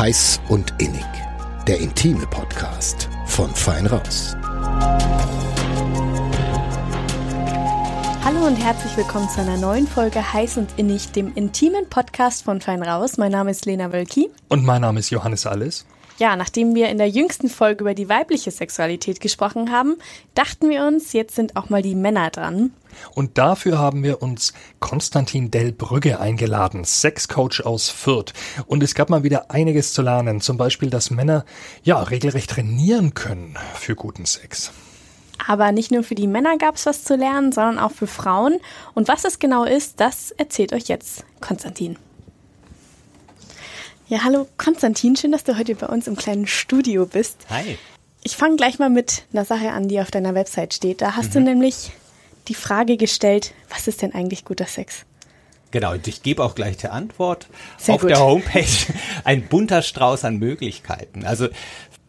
Heiß und Innig, der intime Podcast von Fein Raus. Hallo und herzlich willkommen zu einer neuen Folge Heiß und Innig, dem intimen Podcast von Fein Raus. Mein Name ist Lena Wölki. Und mein Name ist Johannes Alles. Ja, nachdem wir in der jüngsten Folge über die weibliche Sexualität gesprochen haben, dachten wir uns, jetzt sind auch mal die Männer dran. Und dafür haben wir uns Konstantin Delbrügge eingeladen, Sexcoach aus Fürth. Und es gab mal wieder einiges zu lernen, zum Beispiel, dass Männer ja regelrecht trainieren können für guten Sex. Aber nicht nur für die Männer gab es was zu lernen, sondern auch für Frauen. Und was es genau ist, das erzählt euch jetzt Konstantin. Ja, hallo Konstantin, schön, dass du heute bei uns im kleinen Studio bist. Hi. Ich fange gleich mal mit einer Sache an, die auf deiner Website steht. Da hast mhm. du nämlich die Frage gestellt, was ist denn eigentlich guter Sex? Genau, und ich gebe auch gleich die Antwort. Sehr auf gut. der Homepage ein bunter Strauß an Möglichkeiten. Also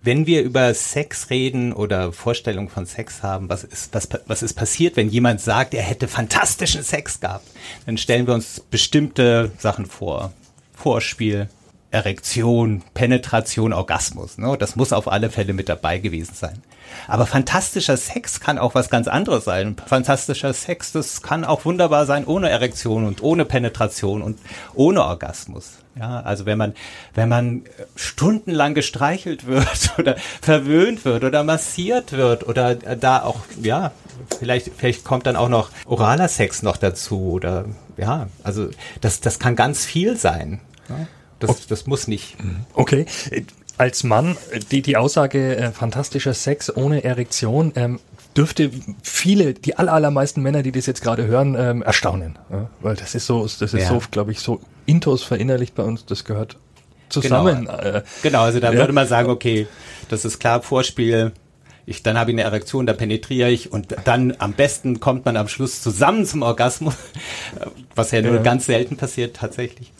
wenn wir über Sex reden oder Vorstellungen von Sex haben, was ist, was, was ist passiert, wenn jemand sagt, er hätte fantastischen Sex gehabt, dann stellen wir uns bestimmte Sachen vor. Vorspiel, Erektion, Penetration, Orgasmus. Ne? Das muss auf alle Fälle mit dabei gewesen sein. Aber fantastischer Sex kann auch was ganz anderes sein. Fantastischer Sex, das kann auch wunderbar sein ohne Erektion und ohne Penetration und ohne Orgasmus. Ja, also wenn man, wenn man stundenlang gestreichelt wird oder verwöhnt wird oder massiert wird oder da auch, ja, vielleicht, vielleicht kommt dann auch noch oraler Sex noch dazu oder, ja, also das, das kann ganz viel sein. Ja? Das, das muss nicht. Okay. Als Mann, die, die Aussage äh, fantastischer Sex ohne Erektion ähm, dürfte viele, die allermeisten Männer, die das jetzt gerade hören, ähm, erstaunen. Ja? Weil das ist so, das ist ja. so, glaube ich, so intos verinnerlicht bei uns, das gehört zusammen. Genau, äh, genau also da ja. würde man sagen, okay, das ist klar, Vorspiel, ich, dann habe ich eine Erektion, da penetriere ich und dann am besten kommt man am Schluss zusammen zum Orgasmus, was ja nur ja. ganz selten passiert tatsächlich.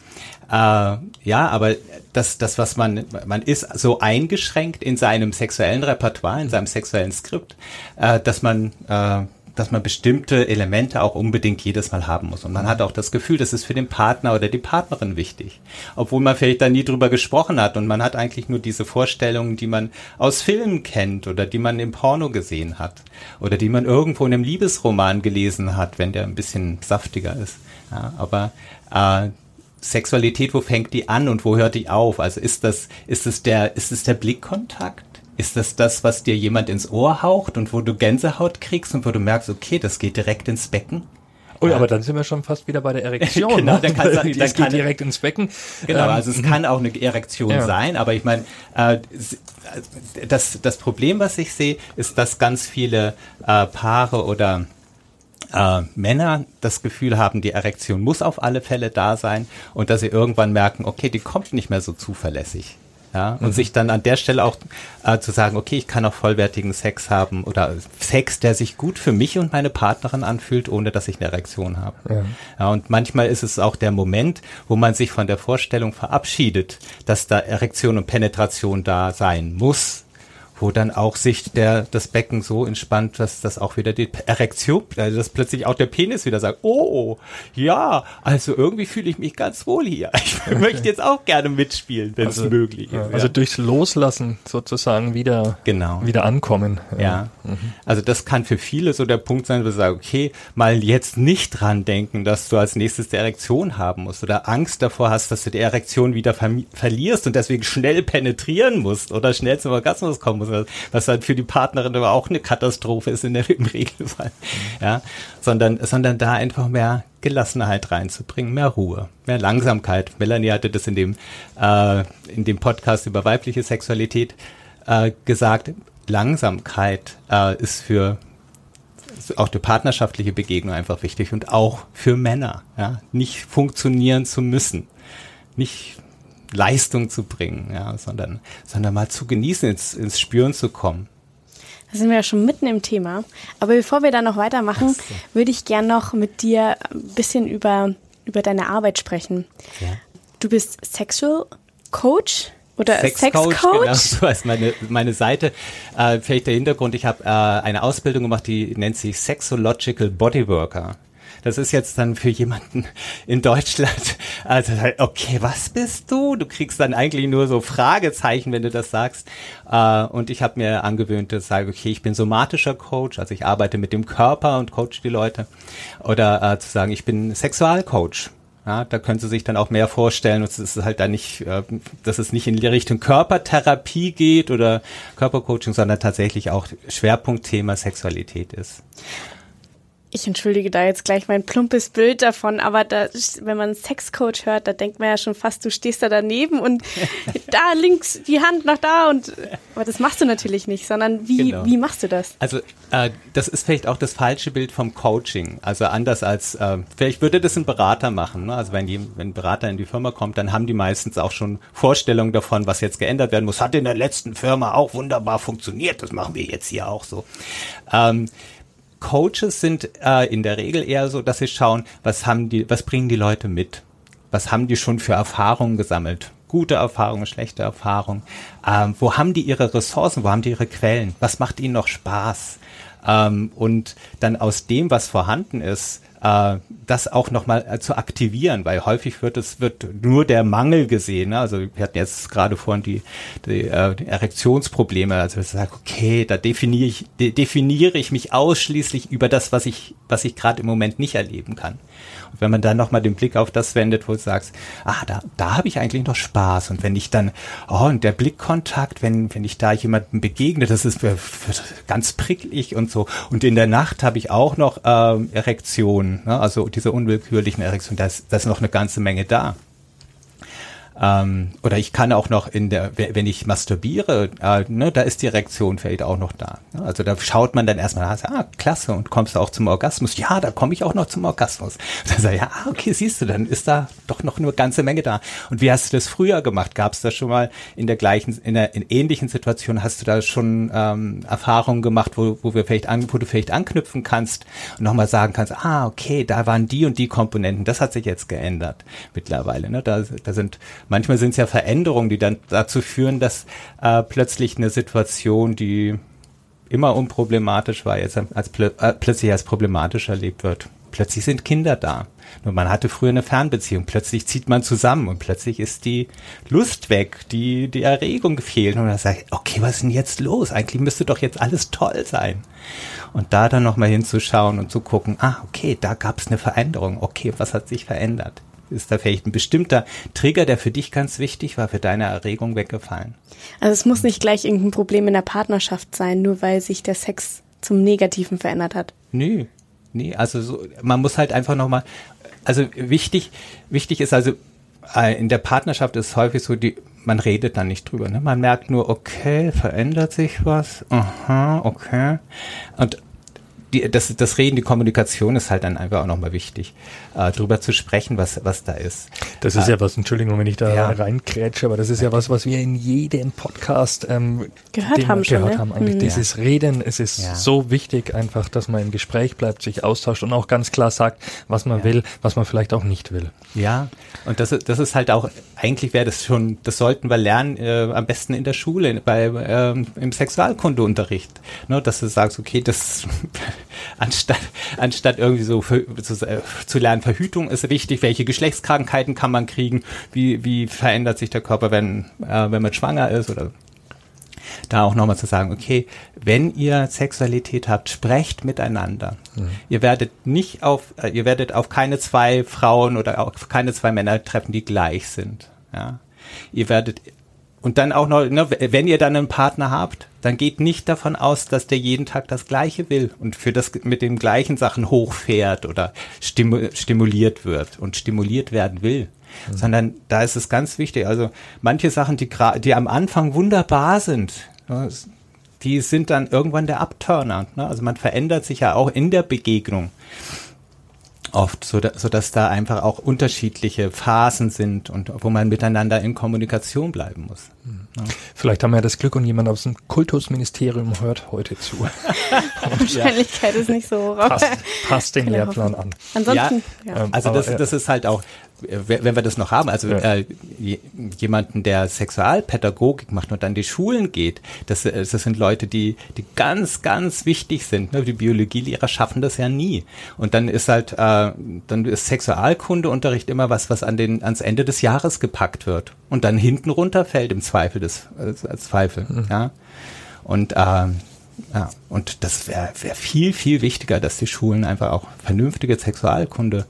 Äh, ja, aber das, das, was man, man ist so eingeschränkt in seinem sexuellen Repertoire, in seinem sexuellen Skript, äh, dass man, äh, dass man bestimmte Elemente auch unbedingt jedes Mal haben muss. Und man hat auch das Gefühl, das ist für den Partner oder die Partnerin wichtig. Obwohl man vielleicht da nie drüber gesprochen hat und man hat eigentlich nur diese Vorstellungen, die man aus Filmen kennt oder die man im Porno gesehen hat oder die man irgendwo in einem Liebesroman gelesen hat, wenn der ein bisschen saftiger ist. Ja, aber äh, Sexualität, wo fängt die an und wo hört die auf? Also ist das, ist es der, ist es der Blickkontakt? Ist das das, was dir jemand ins Ohr haucht und wo du Gänsehaut kriegst und wo du merkst, okay, das geht direkt ins Becken? Oh ja, aber dann sind wir schon fast wieder bei der Erektion. genau, dann, kann es dann kann direkt ins Becken. Genau, also es ähm, kann auch eine Erektion ja. sein, aber ich meine, äh, das, das Problem, was ich sehe, ist, dass ganz viele äh, Paare oder äh, Männer das Gefühl haben, die Erektion muss auf alle Fälle da sein und dass sie irgendwann merken, okay, die kommt nicht mehr so zuverlässig. Ja, und mhm. sich dann an der Stelle auch äh, zu sagen, okay, ich kann auch vollwertigen Sex haben oder Sex, der sich gut für mich und meine Partnerin anfühlt, ohne dass ich eine Erektion habe. Ja. ja. und manchmal ist es auch der Moment, wo man sich von der Vorstellung verabschiedet, dass da Erektion und Penetration da sein muss, wo dann auch sich der, das Becken so entspannt, dass das auch wieder die Erektion, also dass plötzlich auch der Penis wieder sagt, oh, ja, also irgendwie fühle ich mich ganz wohl hier. Ich möchte jetzt auch gerne mitspielen, wenn es also, möglich ist. Ja. Also durchs Loslassen sozusagen wieder, genau. wieder ankommen. Ja. ja. Mhm. Also das kann für viele so der Punkt sein, wo sie sagen, okay, mal jetzt nicht dran denken, dass du als nächstes die Erektion haben musst oder Angst davor hast, dass du die Erektion wieder ver verlierst und deswegen schnell penetrieren musst oder schnell zum Orgasmus kommen musst was dann für die Partnerin aber auch eine Katastrophe ist in der, im Regelfall. Ja, sondern, sondern da einfach mehr Gelassenheit reinzubringen, mehr Ruhe, mehr Langsamkeit. Melanie hatte das in dem, äh, in dem Podcast über weibliche Sexualität äh, gesagt. Langsamkeit äh, ist für auch die partnerschaftliche Begegnung einfach wichtig und auch für Männer, ja, nicht funktionieren zu müssen, nicht Leistung zu bringen, ja, sondern, sondern mal zu genießen, ins, ins Spüren zu kommen. Da sind wir ja schon mitten im Thema. Aber bevor wir da noch weitermachen, so. würde ich gern noch mit dir ein bisschen über, über deine Arbeit sprechen. Ja. Du bist Sexual Coach oder Sex, Sex? Genau, so heißt meine, meine Seite. Äh, vielleicht der Hintergrund, ich habe äh, eine Ausbildung gemacht, die nennt sich Sexological Bodyworker. Das ist jetzt dann für jemanden in Deutschland, also okay, was bist du? Du kriegst dann eigentlich nur so Fragezeichen, wenn du das sagst. Äh, und ich habe mir angewöhnt, dass ich sage, okay, ich bin somatischer Coach, also ich arbeite mit dem Körper und coach die Leute. Oder äh, zu sagen, ich bin Sexualcoach. Ja, da können Sie sich dann auch mehr vorstellen, dass es halt da nicht, äh, dass es nicht in die Richtung Körpertherapie geht oder Körpercoaching, sondern tatsächlich auch Schwerpunktthema Sexualität ist ich entschuldige da jetzt gleich mein plumpes Bild davon, aber da, wenn man Sexcoach hört, da denkt man ja schon fast, du stehst da daneben und da links die Hand noch da und aber das machst du natürlich nicht, sondern wie, genau. wie machst du das? Also äh, das ist vielleicht auch das falsche Bild vom Coaching. Also anders als, äh, vielleicht würde das ein Berater machen. Ne? Also wenn, die, wenn ein Berater in die Firma kommt, dann haben die meistens auch schon Vorstellungen davon, was jetzt geändert werden muss. Hat in der letzten Firma auch wunderbar funktioniert, das machen wir jetzt hier auch so. Ähm, Coaches sind äh, in der Regel eher so, dass sie schauen, was haben die, was bringen die Leute mit? Was haben die schon für Erfahrungen gesammelt? Gute Erfahrungen, schlechte Erfahrungen. Ähm, wo haben die ihre Ressourcen? Wo haben die ihre Quellen? Was macht ihnen noch Spaß? Ähm, und dann aus dem, was vorhanden ist, äh, das auch nochmal äh, zu aktivieren, weil häufig wird es wird nur der Mangel gesehen. Ne? Also wir hatten jetzt gerade vorhin die, die, äh, die Erektionsprobleme. Also ich sage, okay, da definiere ich de definiere ich mich ausschließlich über das, was ich was ich gerade im Moment nicht erleben kann. Wenn man dann nochmal den Blick auf das wendet, wo du sagst, ah, da, da habe ich eigentlich noch Spaß. Und wenn ich dann, oh, und der Blickkontakt, wenn, wenn ich da jemandem begegne, das ist für ganz pricklig und so. Und in der Nacht habe ich auch noch ähm, Erektionen, ne? also diese unwillkürlichen Erektionen, da ist, da ist noch eine ganze Menge da. Ähm, oder ich kann auch noch in der, wenn ich masturbiere, äh, ne, da ist die Erektion vielleicht auch noch da. Ne? Also da schaut man dann erstmal nach, ah, klasse, und kommst du auch zum Orgasmus? Ja, da komme ich auch noch zum Orgasmus. Dann sag ich, ja, okay, siehst du, dann ist da doch noch eine ganze Menge da. Und wie hast du das früher gemacht? Gab es das schon mal in der gleichen, in der in ähnlichen Situation? Hast du da schon ähm, Erfahrungen gemacht, wo, wo wir vielleicht an, wo du vielleicht anknüpfen kannst und nochmal sagen kannst, ah, okay, da waren die und die Komponenten, das hat sich jetzt geändert mittlerweile. Ne? Da, da sind manchmal sind es ja Veränderungen, die dann dazu führen, dass äh, plötzlich eine Situation, die immer unproblematisch war, jetzt als plö äh, plötzlich als problematisch erlebt wird. Plötzlich sind Kinder da. Nur man hatte früher eine Fernbeziehung. Plötzlich zieht man zusammen und plötzlich ist die Lust weg, die, die Erregung fehlt. Und man sagt, okay, was ist denn jetzt los? Eigentlich müsste doch jetzt alles toll sein. Und da dann nochmal hinzuschauen und zu gucken, ah, okay, da gab es eine Veränderung. Okay, was hat sich verändert? Ist da vielleicht ein bestimmter Trigger, der für dich ganz wichtig war, für deine Erregung weggefallen? Also es muss nicht gleich irgendein Problem in der Partnerschaft sein, nur weil sich der Sex zum Negativen verändert hat. Nö, nee, also so, man muss halt einfach nochmal, also wichtig, wichtig ist also, äh, in der Partnerschaft ist häufig so, die, man redet dann nicht drüber. Ne? Man merkt nur, okay, verändert sich was, aha, okay. Und die, das, das Reden, die Kommunikation ist halt dann einfach auch nochmal wichtig, äh, drüber zu sprechen, was, was da ist. Das ist äh, ja was, Entschuldigung, wenn ich da ja. reinkrätsche, aber das ist ja was, was wir in jedem Podcast ähm, gehört haben. Schon, gehört ne? haben eigentlich. Mhm. Dieses Reden, es ist ja. so wichtig einfach, dass man im Gespräch bleibt, sich austauscht und auch ganz klar sagt, was man ja. will, was man vielleicht auch nicht will. Ja, und das, das ist halt auch, eigentlich wäre das schon, das sollten wir lernen, äh, am besten in der Schule, bei, ähm, im Sexualkundeunterricht. Ne, dass du sagst, okay, das anstatt, anstatt irgendwie so für, zu, äh, zu lernen, Verhütung ist wichtig, welche Geschlechtskrankheiten kann man kriegen, wie, wie verändert sich der Körper, wenn, äh, wenn man schwanger ist oder da auch nochmal zu sagen, okay, wenn ihr Sexualität habt, sprecht miteinander. Mhm. Ihr werdet nicht auf, äh, ihr werdet auf keine zwei Frauen oder auf keine zwei Männer treffen, die gleich sind. Ja. Ihr werdet und dann auch noch, ne, wenn ihr dann einen Partner habt, dann geht nicht davon aus, dass der jeden Tag das Gleiche will und für das mit den gleichen Sachen hochfährt oder stimuliert wird und stimuliert werden will. Mhm. Sondern da ist es ganz wichtig. Also manche Sachen, die, die am Anfang wunderbar sind, ne, die sind dann irgendwann der Abturner. Ne? Also man verändert sich ja auch in der Begegnung oft, so, da, so dass da einfach auch unterschiedliche Phasen sind und wo man miteinander in Kommunikation bleiben muss. Ja. Vielleicht haben wir ja das Glück und jemand aus dem Kultusministerium hört heute zu. Wahrscheinlichkeit ja, ist nicht so hoch. Passt, passt den Lehrplan an. Ansonsten, ja, ja. also das, das ist halt auch, wenn wir das noch haben, also ja. äh, jemanden, der Sexualpädagogik macht und an die Schulen geht, das, äh, das sind Leute, die, die ganz, ganz wichtig sind. Ne? Die Biologielehrer schaffen das ja nie. Und dann ist halt, äh, dann ist Sexualkundeunterricht immer was, was an den, ans Ende des Jahres gepackt wird und dann hinten runterfällt im Zweifel des, als Zweifel. Mhm. Ja. Und äh, ja, und das wäre wär viel, viel wichtiger, dass die Schulen einfach auch vernünftige Sexualkunde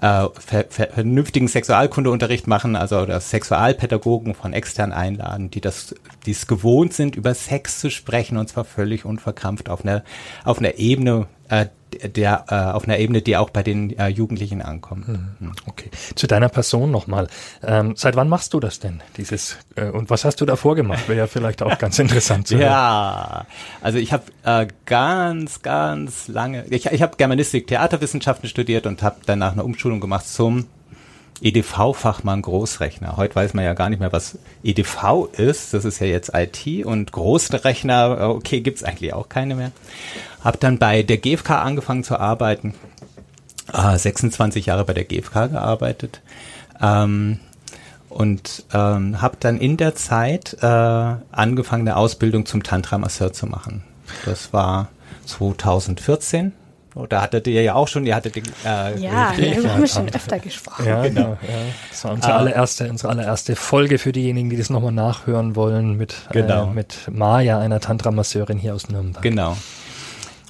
äh, ver, ver, vernünftigen Sexualkundeunterricht machen, also oder Sexualpädagogen von extern einladen, die das, die es gewohnt sind, über Sex zu sprechen und zwar völlig unverkrampft auf einer auf einer Ebene, äh, der äh, auf einer Ebene, die auch bei den äh, Jugendlichen ankommt. Hm. hm. Okay. Zu deiner Person nochmal. Ähm, seit wann machst du das denn? Dieses äh, und was hast du davor gemacht? Wäre ja vielleicht auch ganz interessant zu hören. Ja, also ich habe äh, ganz, ganz lange. Ich, ich habe Germanistik, Theaterwissenschaften studiert und habe danach eine Umschulung gemacht zum EDV-Fachmann Großrechner. Heute weiß man ja gar nicht mehr, was EDV ist. Das ist ja jetzt IT und Großrechner, okay, gibt's eigentlich auch keine mehr. Hab dann bei der GfK angefangen zu arbeiten. Ah, 26 Jahre bei der GfK gearbeitet. Ähm, und ähm, habe dann in der Zeit äh, angefangen, eine Ausbildung zum Tantra-Masseur zu machen. Das war 2014 Oh, da hattet ihr ja auch schon, ihr hattet den, äh, Ja, darüber haben wir schon öfter gesprochen. Ja, genau. Ja. Das war unsere, ah. allererste, unsere allererste Folge für diejenigen, die das nochmal nachhören wollen mit, äh, genau. äh, mit Maya, einer Tantra-Masseurin hier aus Nürnberg. Genau.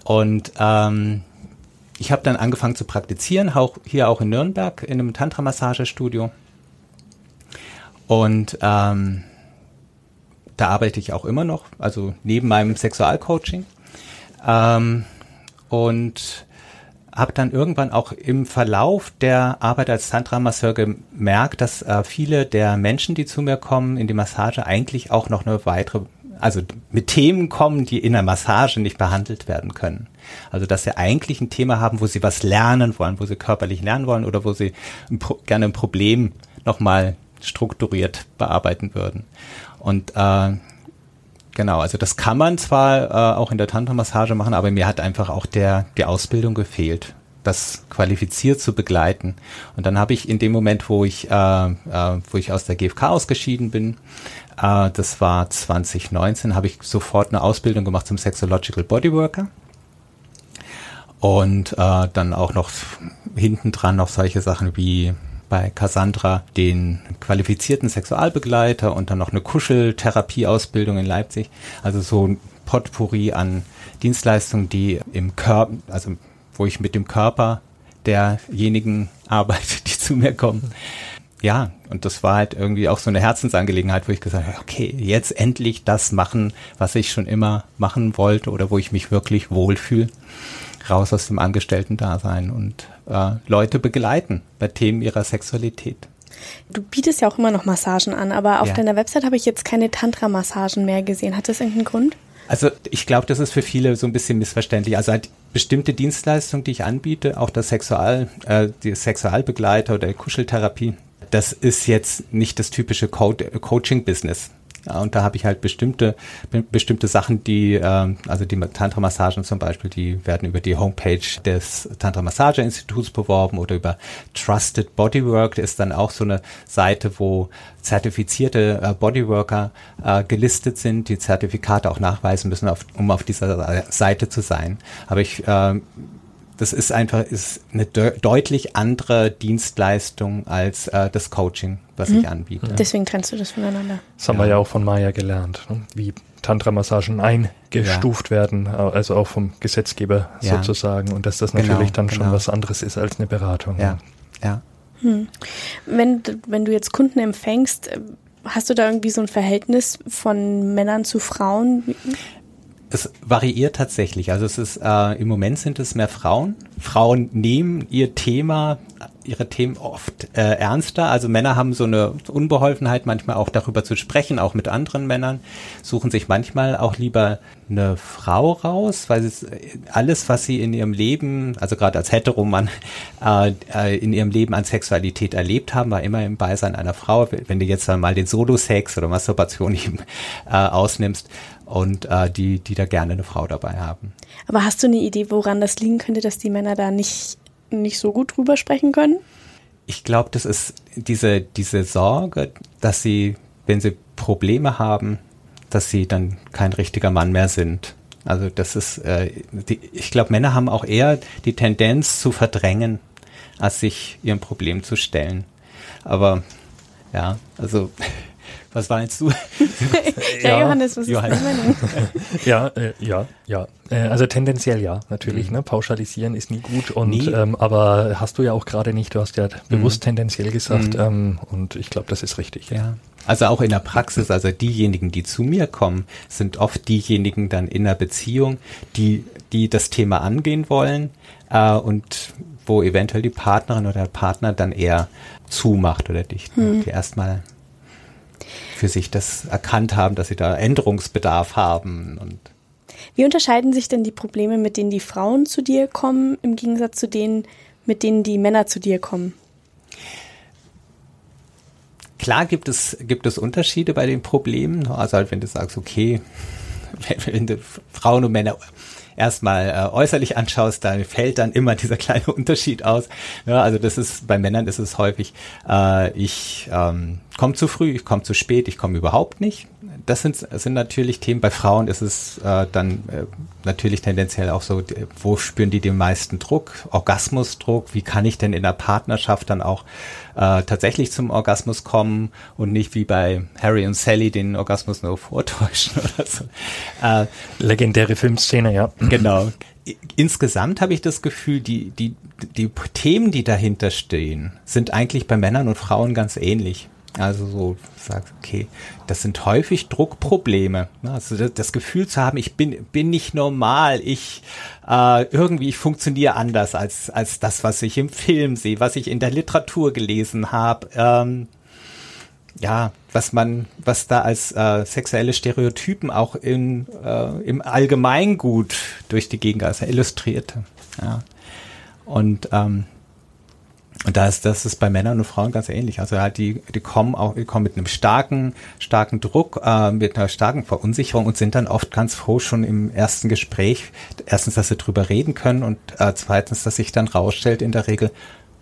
Und ähm, ich habe dann angefangen zu praktizieren, auch hier auch in Nürnberg in einem Tantra-Massagestudio. Und ähm, da arbeite ich auch immer noch, also neben meinem Sexualcoaching. Ähm, und habe dann irgendwann auch im Verlauf der Arbeit als Tantra-Masseur gemerkt, dass äh, viele der Menschen, die zu mir kommen in die Massage, eigentlich auch noch eine weitere, also mit Themen kommen, die in der Massage nicht behandelt werden können. Also dass sie eigentlich ein Thema haben, wo sie was lernen wollen, wo sie körperlich lernen wollen oder wo sie ein gerne ein Problem nochmal strukturiert bearbeiten würden. Und äh, Genau, also das kann man zwar äh, auch in der Tantra-Massage machen, aber mir hat einfach auch der die Ausbildung gefehlt, das qualifiziert zu begleiten. Und dann habe ich in dem Moment, wo ich äh, äh, wo ich aus der GfK ausgeschieden bin, äh, das war 2019, habe ich sofort eine Ausbildung gemacht zum Sexological Bodyworker und äh, dann auch noch hinten dran noch solche Sachen wie bei Cassandra den qualifizierten Sexualbegleiter und dann noch eine Kuscheltherapieausbildung in Leipzig. Also so ein Potpourri an Dienstleistungen, die im Körper, also wo ich mit dem Körper derjenigen arbeite, die zu mir kommen. Ja, und das war halt irgendwie auch so eine Herzensangelegenheit, wo ich gesagt habe, okay, jetzt endlich das machen, was ich schon immer machen wollte oder wo ich mich wirklich wohlfühle raus aus dem Angestellten-Dasein und äh, Leute begleiten bei Themen ihrer Sexualität. Du bietest ja auch immer noch Massagen an, aber auf ja. deiner Website habe ich jetzt keine Tantra-Massagen mehr gesehen. Hat das irgendeinen Grund? Also ich glaube, das ist für viele so ein bisschen missverständlich. Also halt bestimmte Dienstleistungen, die ich anbiete, auch das Sexual, äh, die Sexualbegleiter oder die Kuscheltherapie, das ist jetzt nicht das typische Co Coaching-Business. Und da habe ich halt bestimmte, bestimmte Sachen, die, äh, also die Tantra-Massagen zum Beispiel, die werden über die Homepage des Tantra-Massage-Instituts beworben oder über Trusted Bodywork, ist dann auch so eine Seite, wo zertifizierte äh, Bodyworker äh, gelistet sind, die Zertifikate auch nachweisen müssen, auf, um auf dieser Seite zu sein. Aber ich äh, das ist einfach ist eine de deutlich andere Dienstleistung als äh, das Coaching, was mhm. ich anbiete. Deswegen trennst du das voneinander. Das haben wir ja auch von Maya gelernt, ne? wie Tantra-Massagen eingestuft ja. werden, also auch vom Gesetzgeber ja. sozusagen und dass das genau, natürlich dann genau. schon was anderes ist als eine Beratung. Ja, ja. Hm. Wenn, wenn du jetzt Kunden empfängst, hast du da irgendwie so ein Verhältnis von Männern zu Frauen? Es variiert tatsächlich. Also es ist äh, im Moment sind es mehr Frauen. Frauen nehmen ihr Thema, ihre Themen oft äh, ernster. Also Männer haben so eine Unbeholfenheit, manchmal auch darüber zu sprechen, auch mit anderen Männern, suchen sich manchmal auch lieber eine Frau raus, weil es alles, was sie in ihrem Leben, also gerade als Heteromann, äh, äh, in ihrem Leben an Sexualität erlebt haben, war immer im Beisein einer Frau. Wenn du jetzt dann mal den Solo-Sex oder Masturbation eben äh, ausnimmst, und äh, die, die da gerne eine Frau dabei haben. Aber hast du eine Idee, woran das liegen könnte, dass die Männer da nicht, nicht so gut drüber sprechen können? ich glaube, das ist diese, diese Sorge, dass sie, wenn sie Probleme haben, dass sie dann kein richtiger Mann mehr sind. Also das ist, äh, die, ich glaube, Männer haben auch eher die Tendenz zu verdrängen, als sich ihrem Problem zu stellen. Aber ja, also was meinst du? ja, ja, Johannes, was Johannes. ist Ja, äh, ja, ja. Äh, also tendenziell ja, natürlich. Mhm. Ne? Pauschalisieren ist nie gut. Und nie. Ähm, aber hast du ja auch gerade nicht. Du hast ja bewusst mhm. tendenziell gesagt. Mhm. Ähm, und ich glaube, das ist richtig. Ja. Also auch in der Praxis, also diejenigen, die zu mir kommen, sind oft diejenigen dann in der Beziehung, die, die das Thema angehen wollen äh, und wo eventuell die Partnerin oder der Partner dann eher zumacht oder dicht, hm. die erstmal für sich das erkannt haben, dass sie da Änderungsbedarf haben und wie unterscheiden sich denn die Probleme, mit denen die Frauen zu dir kommen, im Gegensatz zu denen, mit denen die Männer zu dir kommen? Klar gibt es, gibt es Unterschiede bei den Problemen. Also halt, wenn du sagst, okay, wenn du Frauen und Männer erstmal äh, äußerlich anschaust, da fällt dann immer dieser kleine Unterschied aus. Ja, also das ist bei Männern ist es häufig, äh, ich ähm, komme zu früh, ich komme zu spät, ich komme überhaupt nicht. Das sind, sind natürlich Themen. Bei Frauen ist es äh, dann äh, natürlich tendenziell auch so, wo spüren die den meisten Druck? Orgasmusdruck? Wie kann ich denn in der Partnerschaft dann auch äh, tatsächlich zum Orgasmus kommen und nicht wie bei Harry und Sally den Orgasmus nur vortäuschen oder so? Äh, Legendäre Filmszene, ja. Genau. Insgesamt habe ich das Gefühl, die, die, die Themen, die dahinter stehen, sind eigentlich bei Männern und Frauen ganz ähnlich. Also so sagst, okay, das sind häufig Druckprobleme. Ne? Also das, das, Gefühl zu haben, ich bin, bin nicht normal, ich äh, irgendwie, ich funktioniere anders als, als das, was ich im Film sehe, was ich in der Literatur gelesen habe. Ähm, ja, was man, was da als äh, sexuelle Stereotypen auch in, äh, im Allgemeingut durch die Gegend also illustrierte. Ja. Und ähm, und da ist, das ist bei Männern und Frauen ganz ähnlich. Also halt die, die kommen auch, die kommen mit einem starken, starken Druck, äh, mit einer starken Verunsicherung und sind dann oft ganz froh schon im ersten Gespräch. Erstens, dass sie drüber reden können und äh, zweitens, dass sich dann rausstellt in der Regel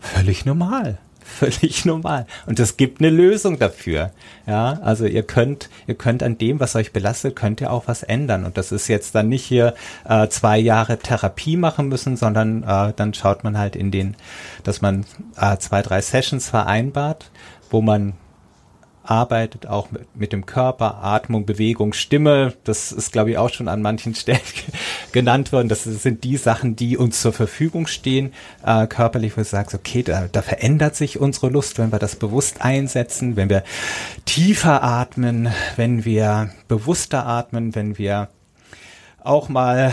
völlig normal völlig normal. Und es gibt eine Lösung dafür. Ja, also ihr könnt, ihr könnt an dem, was euch belastet, könnt ihr auch was ändern. Und das ist jetzt dann nicht hier äh, zwei Jahre Therapie machen müssen, sondern äh, dann schaut man halt in den, dass man äh, zwei, drei Sessions vereinbart, wo man arbeitet auch mit, mit dem Körper, Atmung, Bewegung, Stimme. Das ist, glaube ich, auch schon an manchen Stellen genannt worden. Das sind die Sachen, die uns zur Verfügung stehen, äh, körperlich, wo du sagst, okay, da, da verändert sich unsere Lust, wenn wir das bewusst einsetzen, wenn wir tiefer atmen, wenn wir bewusster atmen, wenn wir auch mal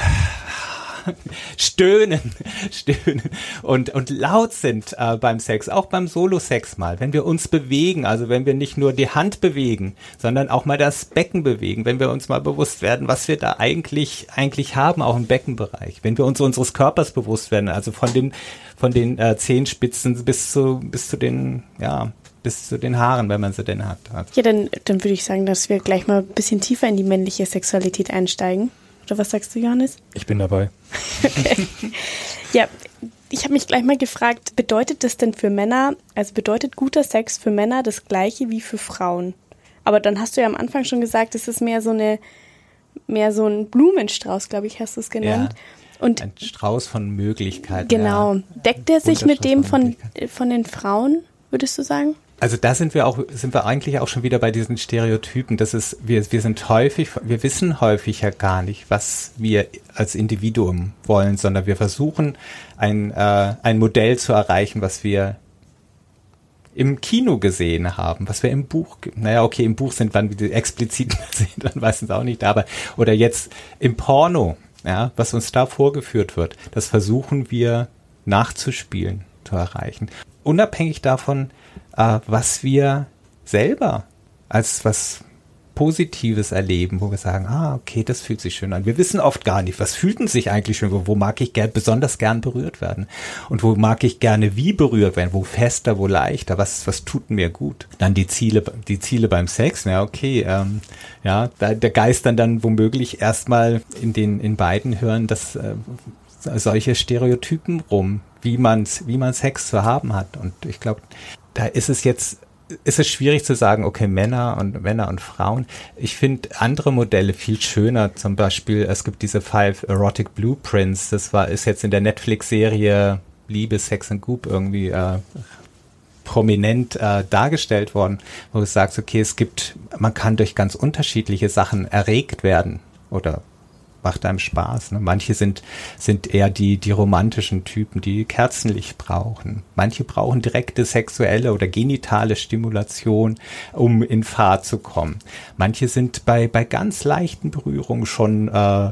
stöhnen, stöhnen und, und laut sind äh, beim Sex, auch beim Solo-Sex mal, wenn wir uns bewegen, also wenn wir nicht nur die Hand bewegen, sondern auch mal das Becken bewegen, wenn wir uns mal bewusst werden, was wir da eigentlich, eigentlich haben, auch im Beckenbereich, wenn wir uns unseres Körpers bewusst werden, also von den, von den äh, Zehenspitzen bis zu, bis zu den, ja, bis zu den Haaren, wenn man sie denn hat. Also. Ja, dann, dann würde ich sagen, dass wir gleich mal ein bisschen tiefer in die männliche Sexualität einsteigen. Oder was sagst du, Johannes? Ich bin dabei. okay. Ja, ich habe mich gleich mal gefragt, bedeutet das denn für Männer, also bedeutet guter Sex für Männer das gleiche wie für Frauen? Aber dann hast du ja am Anfang schon gesagt, es ist mehr so eine, mehr so ein Blumenstrauß, glaube ich, hast du es genannt. Ja, Und ein Strauß von Möglichkeiten. Genau. Ja. Deckt er sich mit dem von, von den Frauen, würdest du sagen? Also da sind wir auch, sind wir eigentlich auch schon wieder bei diesen Stereotypen. Das ist, wir, wir sind häufig, wir wissen häufig ja gar nicht, was wir als Individuum wollen, sondern wir versuchen ein, äh, ein Modell zu erreichen, was wir im Kino gesehen haben, was wir im Buch, naja, okay, im Buch sind dann die expliziten sehen dann meistens auch nicht da, aber, oder jetzt im Porno, ja, was uns da vorgeführt wird, das versuchen wir nachzuspielen, zu erreichen. Unabhängig davon, äh, was wir selber als was Positives erleben, wo wir sagen, ah, okay, das fühlt sich schön an. Wir wissen oft gar nicht, was fühlt sich eigentlich schön, wo, wo mag ich gern, besonders gern berührt werden und wo mag ich gerne wie berührt werden, wo fester, wo leichter, was, was tut mir gut. Dann die Ziele, die Ziele beim Sex, ja, okay, ähm, ja, da, der Geist dann dann womöglich erstmal in den, in beiden hören, dass, äh, solche Stereotypen rum, wie man wie man Sex zu haben hat. Und ich glaube, da ist es jetzt ist es schwierig zu sagen, okay, Männer und Männer und Frauen. Ich finde andere Modelle viel schöner. Zum Beispiel, es gibt diese Five Erotic Blueprints. Das war, ist jetzt in der Netflix-Serie Liebe, Sex and Goop irgendwie äh, prominent äh, dargestellt worden, wo du sagst, okay, es gibt, man kann durch ganz unterschiedliche Sachen erregt werden oder macht einem Spaß. Ne? Manche sind, sind eher die, die romantischen Typen, die Kerzenlicht brauchen. Manche brauchen direkte sexuelle oder genitale Stimulation, um in Fahrt zu kommen. Manche sind bei, bei ganz leichten Berührungen schon äh,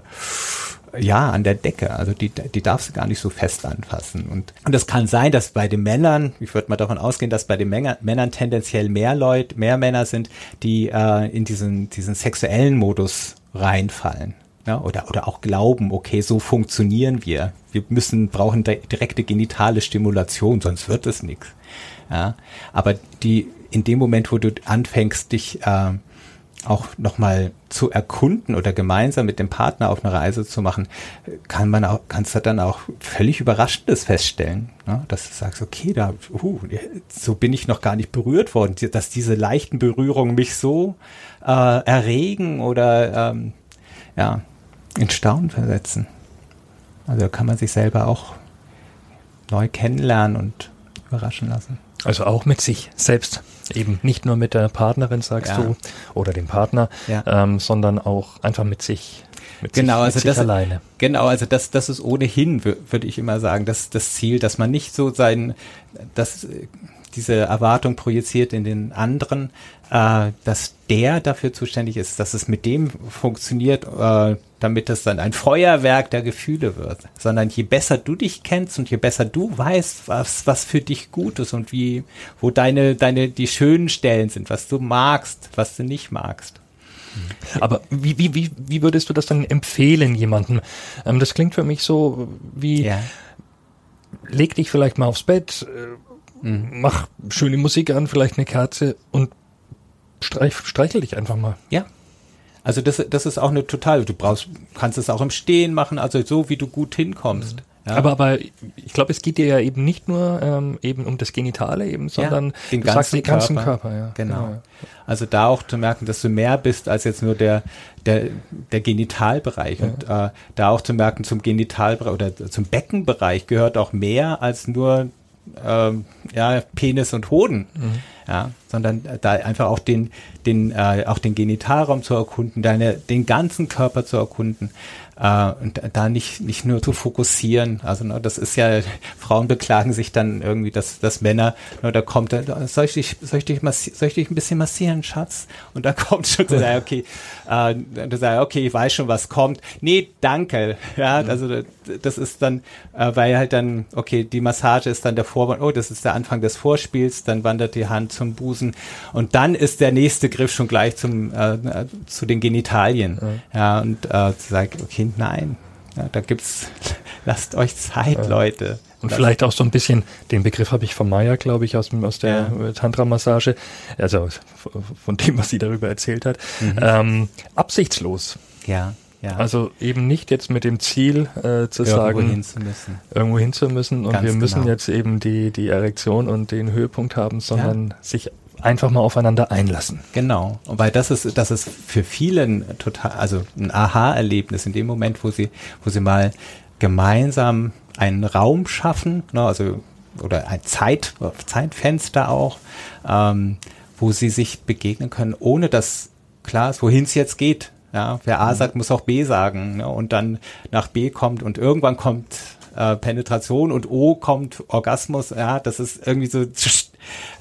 ja, an der Decke. Also die, die darfst du gar nicht so fest anfassen. Und, und es kann sein, dass bei den Männern, ich würde mal davon ausgehen, dass bei den Männern, Männern tendenziell mehr Leute, mehr Männer sind, die äh, in diesen, diesen sexuellen Modus reinfallen. Ja, oder, oder auch glauben, okay, so funktionieren wir. Wir müssen, brauchen direkte genitale Stimulation, sonst wird es nichts. Ja, aber die, in dem Moment, wo du anfängst, dich äh, auch nochmal zu erkunden oder gemeinsam mit dem Partner auf eine Reise zu machen, kann man auch, kannst du dann auch völlig Überraschendes feststellen, ne? dass du sagst, okay, da, uh, so bin ich noch gar nicht berührt worden, dass diese leichten Berührungen mich so äh, erregen oder ähm, ja, in Staunen versetzen. Also kann man sich selber auch neu kennenlernen und überraschen lassen. Also auch mit sich selbst, eben nicht nur mit der Partnerin, sagst ja. du, oder dem Partner, ja. ähm, sondern auch einfach mit sich. Mit genau, sich, also sich das alleine. Genau, also das, das ist ohnehin, würde ich immer sagen, das, das Ziel, dass man nicht so sein, dass diese Erwartung projiziert in den anderen, äh, dass der dafür zuständig ist, dass es mit dem funktioniert, äh, damit es dann ein Feuerwerk der Gefühle wird, sondern je besser du dich kennst und je besser du weißt, was, was für dich gut ist und wie, wo deine, deine, die schönen Stellen sind, was du magst, was du nicht magst. Aber wie, wie, wie, wie würdest du das dann empfehlen jemandem? Ähm, das klingt für mich so wie, ja. leg dich vielleicht mal aufs Bett, äh, mhm. mach schöne Musik an, vielleicht eine Kerze und streich, streichel dich einfach mal. Ja, also das, das ist auch eine total, du brauchst, kannst es auch im Stehen machen, also so wie du gut hinkommst. Mhm. Ja. Aber, aber ich glaube, es geht dir ja eben nicht nur ähm, eben um das Genitale eben, sondern ja, den ganzen, den ganzen Körper. Körper ja. Genau. genau. Also da auch zu merken, dass du mehr bist als jetzt nur der der der Genitalbereich ja. und äh, da auch zu merken, zum Genitalbereich oder zum Beckenbereich gehört auch mehr als nur ähm, ja Penis und Hoden. Mhm ja, sondern da einfach auch den, den, äh, auch den Genitalraum zu erkunden, deine, den ganzen Körper zu erkunden äh, und da nicht, nicht nur zu fokussieren. Also ne, das ist ja, Frauen beklagen sich dann irgendwie, dass, dass Männer, ne, da kommt, soll ich dich, soll ich dich, soll ich dich ein bisschen massieren, Schatz? Und da kommt schon so, okay, äh, du sagst, okay, ich weiß schon, was kommt. Nee, danke. Ja, mhm. also das ist dann, äh, weil halt dann, okay, die Massage ist dann der Vorwand, oh, das ist der Anfang des Vorspiels, dann wandert die Hand zum Busen und dann ist der nächste Griff schon gleich zum, äh, zu den Genitalien. Mhm. Ja, und äh, sag, okay, nein, ja, da gibt's, lasst euch Zeit. Leute. Und vielleicht auch so ein bisschen, den Begriff habe ich von Maya, glaube ich, aus, aus der ja. Tantra-Massage, also von dem, was sie darüber erzählt hat, mhm. ähm, absichtslos. Ja. Ja. Also eben nicht jetzt mit dem Ziel äh, zu irgendwo sagen, hin zu müssen. irgendwo hin zu müssen und Ganz wir müssen genau. jetzt eben die, die Erektion und den Höhepunkt haben, sondern ja. sich einfach mal aufeinander einlassen. Genau, weil das ist, das ist für vielen total, also ein Aha-Erlebnis in dem Moment, wo sie, wo sie mal gemeinsam einen Raum schaffen, ne, also oder ein Zeit, Zeitfenster auch, ähm, wo sie sich begegnen können, ohne dass klar ist, wohin es jetzt geht. Ja, wer A mhm. sagt, muss auch B sagen. Ne, und dann nach B kommt und irgendwann kommt äh, Penetration und O kommt Orgasmus. Ja, das ist irgendwie so äh,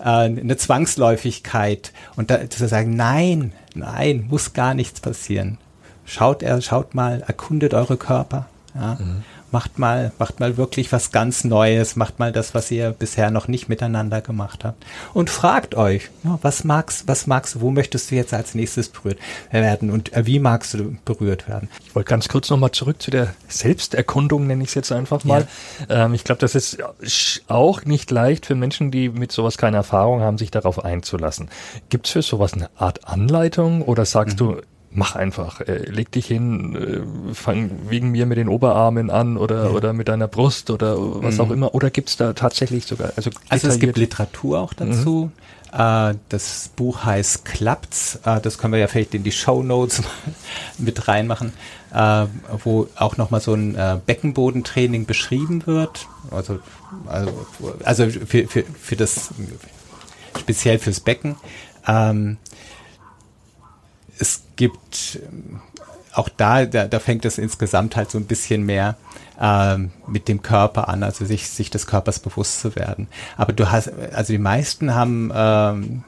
eine Zwangsläufigkeit und da zu sagen, nein, nein, muss gar nichts passieren. Schaut er, schaut mal, erkundet eure Körper. Ja. Mhm macht mal, macht mal wirklich was ganz Neues, macht mal das, was ihr bisher noch nicht miteinander gemacht habt. Und fragt euch, ja, was magst, was magst du, wo möchtest du jetzt als nächstes berührt werden und äh, wie magst du berührt werden? Ich wollte ganz kurz nochmal zurück zu der Selbsterkundung, nenne ich es jetzt einfach mal. Ja. Ähm, ich glaube, das ist auch nicht leicht für Menschen, die mit sowas keine Erfahrung haben, sich darauf einzulassen. Gibt es für sowas eine Art Anleitung oder sagst mhm. du, mach einfach, äh, leg dich hin, äh, fang wegen mir mit den Oberarmen an oder ja. oder mit deiner Brust oder was mhm. auch immer. Oder gibt's da tatsächlich sogar? Also, also es gibt Literatur auch dazu. Mhm. Äh, das Buch heißt Klappt's. Äh, das können wir ja vielleicht in die Show Notes mit reinmachen, äh, wo auch nochmal so ein äh, Beckenbodentraining beschrieben wird. Also also, also für, für, für das speziell fürs Becken. Ähm, es gibt ähm, auch da, da, da fängt es insgesamt halt so ein bisschen mehr ähm, mit dem Körper an, also sich, sich des Körpers bewusst zu werden. Aber du hast, also die meisten haben, ähm,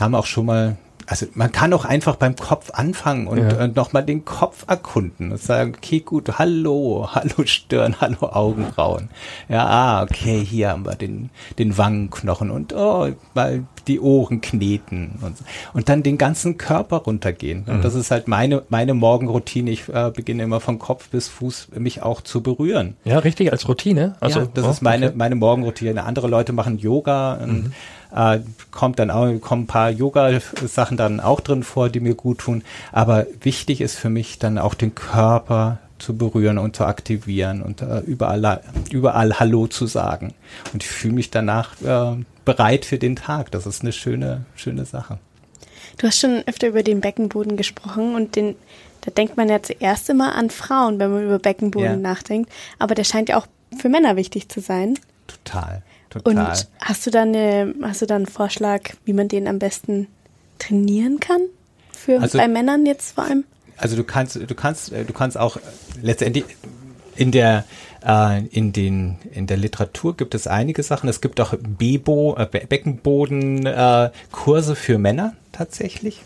haben auch schon mal also man kann auch einfach beim Kopf anfangen und, ja. und nochmal den Kopf erkunden und sagen, okay, gut, hallo, hallo Stirn, hallo Augenbrauen. Ja, ah, okay, hier haben wir den, den Wangenknochen und oh, mal die Ohren kneten und, und dann den ganzen Körper runtergehen. Und mhm. das ist halt meine, meine Morgenroutine. Ich äh, beginne immer von Kopf bis Fuß mich auch zu berühren. Ja, richtig, als Routine. Also, ja, das oh, ist meine, okay. meine Morgenroutine. Andere Leute machen Yoga. Und, mhm äh, kommt dann auch, kommen ein paar Yoga-Sachen dann auch drin vor, die mir gut tun. Aber wichtig ist für mich dann auch den Körper zu berühren und zu aktivieren und äh, überall, überall Hallo zu sagen. Und ich fühle mich danach äh, bereit für den Tag. Das ist eine schöne, schöne Sache. Du hast schon öfter über den Beckenboden gesprochen und den, da denkt man ja zuerst immer an Frauen, wenn man über Beckenboden ja. nachdenkt. Aber der scheint ja auch für Männer wichtig zu sein. Total. Total. Und hast du da eine, hast du da einen Vorschlag, wie man den am besten trainieren kann? Für also, bei Männern jetzt vor allem? Also du kannst, du kannst, du kannst auch letztendlich in der äh, in den in der Literatur gibt es einige Sachen. Es gibt auch Bebo, äh, Beckenboden äh, Kurse für Männer tatsächlich.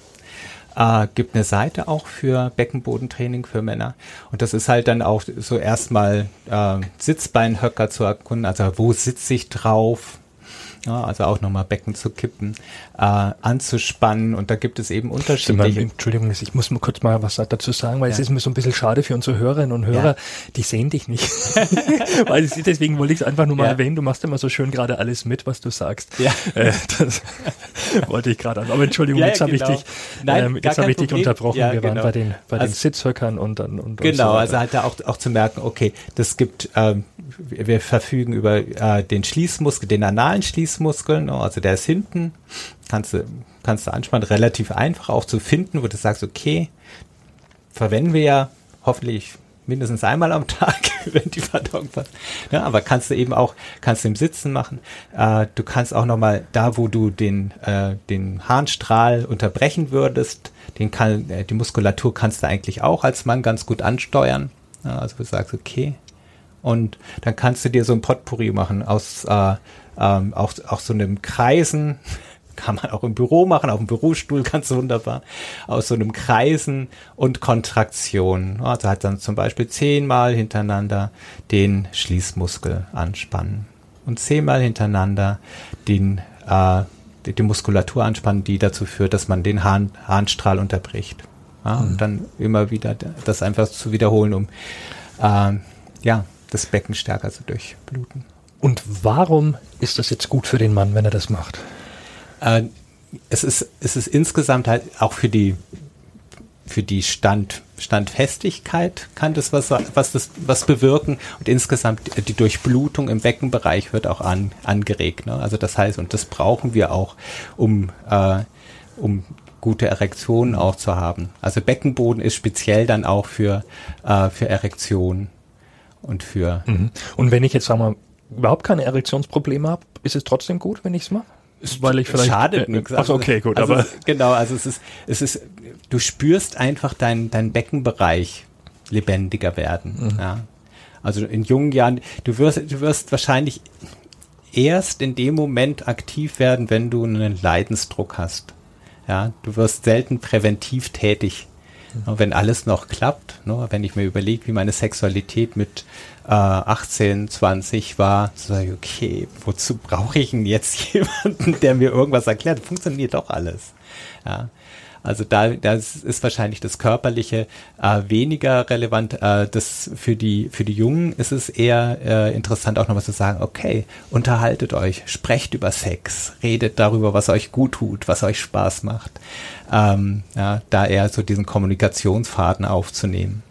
Äh, gibt eine Seite auch für Beckenbodentraining für Männer. Und das ist halt dann auch so erstmal äh, Sitzbeinhöcker zu erkunden. Also wo sitze ich drauf? Ja, also auch nochmal Becken zu kippen, äh, anzuspannen und da gibt es eben unterschiedliche. Entschuldigung, ich muss mal kurz mal was dazu sagen, weil ja. es ist mir so ein bisschen schade für unsere Hörerinnen und Hörer, ja. die sehen dich nicht. weil deswegen wollte ich es einfach nur mal ja. erwähnen, du machst immer so schön gerade alles mit, was du sagst. Ja. Äh, das wollte ich gerade an. Aber Entschuldigung, jetzt habe genau. ich dich, Nein, ähm, jetzt habe ich dich unterbrochen. Wir genau. waren bei den, bei also, den Sitzhöckern und dann und, Genau, und so also halt da auch, auch zu merken, okay, das gibt, ähm, wir verfügen über äh, den Schließmuskel, den analen Schließmuskel, ne, also der ist hinten, kannst du, kannst du anspannen, relativ einfach auch zu finden, wo du sagst, okay, verwenden wir ja hoffentlich mindestens einmal am Tag, wenn die Verdauung passt. Ja, aber kannst du eben auch, kannst du im Sitzen machen. Äh, du kannst auch nochmal da, wo du den, äh, den Harnstrahl unterbrechen würdest, den kann, äh, die Muskulatur kannst du eigentlich auch als Mann ganz gut ansteuern. Ja, also du sagst, okay. Und dann kannst du dir so ein Potpourri machen aus, äh, ähm, auch, auch so einem Kreisen, kann man auch im Büro machen, auf dem Bürostuhl ganz wunderbar, aus so einem Kreisen und Kontraktion. Also hat dann zum Beispiel zehnmal hintereinander den Schließmuskel anspannen und zehnmal hintereinander den, äh, die, die, Muskulatur anspannen, die dazu führt, dass man den Hahn, Harnstrahl unterbricht. Ja, mhm. Und dann immer wieder das einfach zu wiederholen, um äh, ja, das Becken stärker zu durchbluten. Und warum ist das jetzt gut für den Mann, wenn er das macht? Äh, es ist, es ist insgesamt halt auch für die, für die Stand, Standfestigkeit kann das was, was das, was bewirken und insgesamt die Durchblutung im Beckenbereich wird auch an, angeregt. Ne? Also das heißt, und das brauchen wir auch, um, äh, um gute Erektionen auch zu haben. Also Beckenboden ist speziell dann auch für, äh, für Erektion und für. Mhm. Und wenn ich jetzt, sagen wir, überhaupt keine Erektionsprobleme habe, ist es trotzdem gut, wenn ich es mache? weil ich vielleicht schadet nichts. Also, okay, gut, also aber es, genau, also es ist es ist du spürst einfach dein dein Beckenbereich lebendiger werden, mhm. ja. Also in jungen Jahren, du wirst du wirst wahrscheinlich erst in dem Moment aktiv werden, wenn du einen Leidensdruck hast. Ja, du wirst selten präventiv tätig. Wenn alles noch klappt, ne, wenn ich mir überlege, wie meine Sexualität mit äh, 18, 20 war, so ich, okay, wozu brauche ich denn jetzt jemanden, der mir irgendwas erklärt? Funktioniert doch alles. Ja. Also da das ist wahrscheinlich das Körperliche äh, weniger relevant. Äh, das für die für die Jungen ist es eher äh, interessant auch noch was zu sagen. Okay, unterhaltet euch, sprecht über Sex, redet darüber, was euch gut tut, was euch Spaß macht. Ähm, ja, da eher so diesen Kommunikationsfaden aufzunehmen.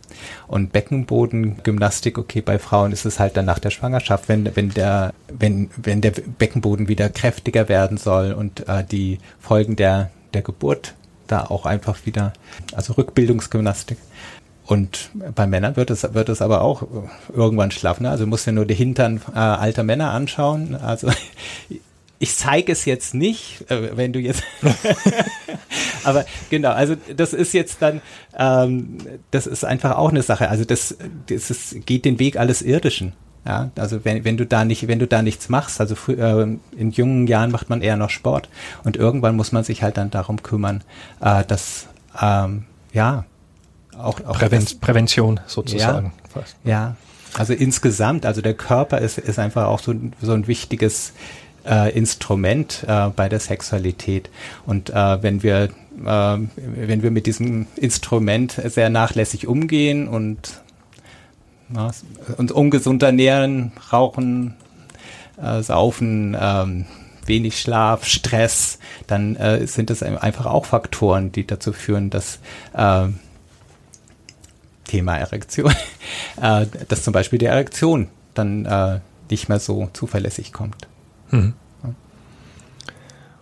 Und Beckenbodengymnastik, okay, bei Frauen ist es halt dann nach der Schwangerschaft, wenn, wenn der, wenn, wenn der Beckenboden wieder kräftiger werden soll und äh, die Folgen der, der Geburt da auch einfach wieder, also Rückbildungsgymnastik. Und bei Männern wird es, wird es aber auch irgendwann schlafen. Ne? Also muss ja nur die Hintern äh, alter Männer anschauen. Also ich zeige es jetzt nicht, äh, wenn du jetzt. Aber genau, also das ist jetzt dann, ähm, das ist einfach auch eine Sache. Also das, das ist, geht den Weg alles Irdischen. Ja, also wenn, wenn du da nicht, wenn du da nichts machst, also äh, in jungen Jahren macht man eher noch Sport und irgendwann muss man sich halt dann darum kümmern, äh, dass ähm, ja auch, auch Präven das, Prävention sozusagen. Ja, ja, also insgesamt, also der Körper ist, ist einfach auch so, so ein wichtiges äh, Instrument äh, bei der Sexualität. Und äh, wenn wir äh, wenn wir mit diesem Instrument sehr nachlässig umgehen und na, uns ungesund ernähren, rauchen, äh, saufen, ähm, wenig Schlaf, Stress, dann äh, sind das einfach auch Faktoren, die dazu führen, dass äh, Thema Erektion, äh, dass zum Beispiel die Erektion dann äh, nicht mehr so zuverlässig kommt. Mhm.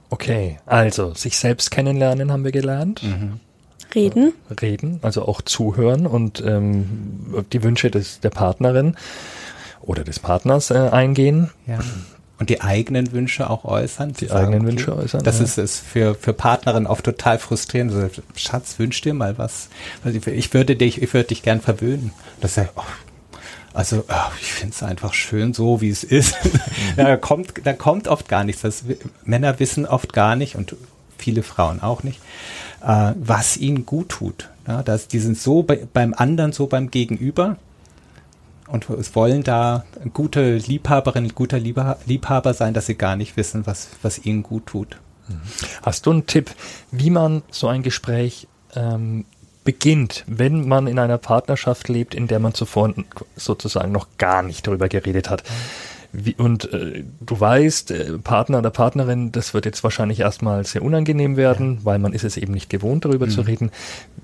Okay, also sich selbst kennenlernen haben wir gelernt. Mhm. Reden. Reden, also auch zuhören und ähm, die Wünsche des, der Partnerin oder des Partners äh, eingehen. Ja. Und die eigenen Wünsche auch äußern. Die sagen, eigenen okay, Wünsche äußern. Das ja. ist es für, für Partnerinnen oft total frustrierend. So, Schatz, wünsch dir mal was. Ich würde dich, ich würde dich gern verwöhnen. Das ist ja, oh, also ach, ich finde es einfach schön so, wie es ist. da, kommt, da kommt oft gar nichts. Das, Männer wissen oft gar nicht und viele Frauen auch nicht, äh, was ihnen gut tut. Ja, dass die sind so bei, beim anderen, so beim Gegenüber und es wollen da gute Liebhaberinnen, guter Liebhaber sein, dass sie gar nicht wissen, was, was ihnen gut tut. Hast du einen Tipp, wie man so ein Gespräch ähm, beginnt, wenn man in einer Partnerschaft lebt, in der man zuvor sozusagen noch gar nicht darüber geredet hat. Wie, und äh, du weißt, äh, Partner oder Partnerin, das wird jetzt wahrscheinlich erstmal sehr unangenehm werden, ja. weil man ist es eben nicht gewohnt, darüber mhm. zu reden.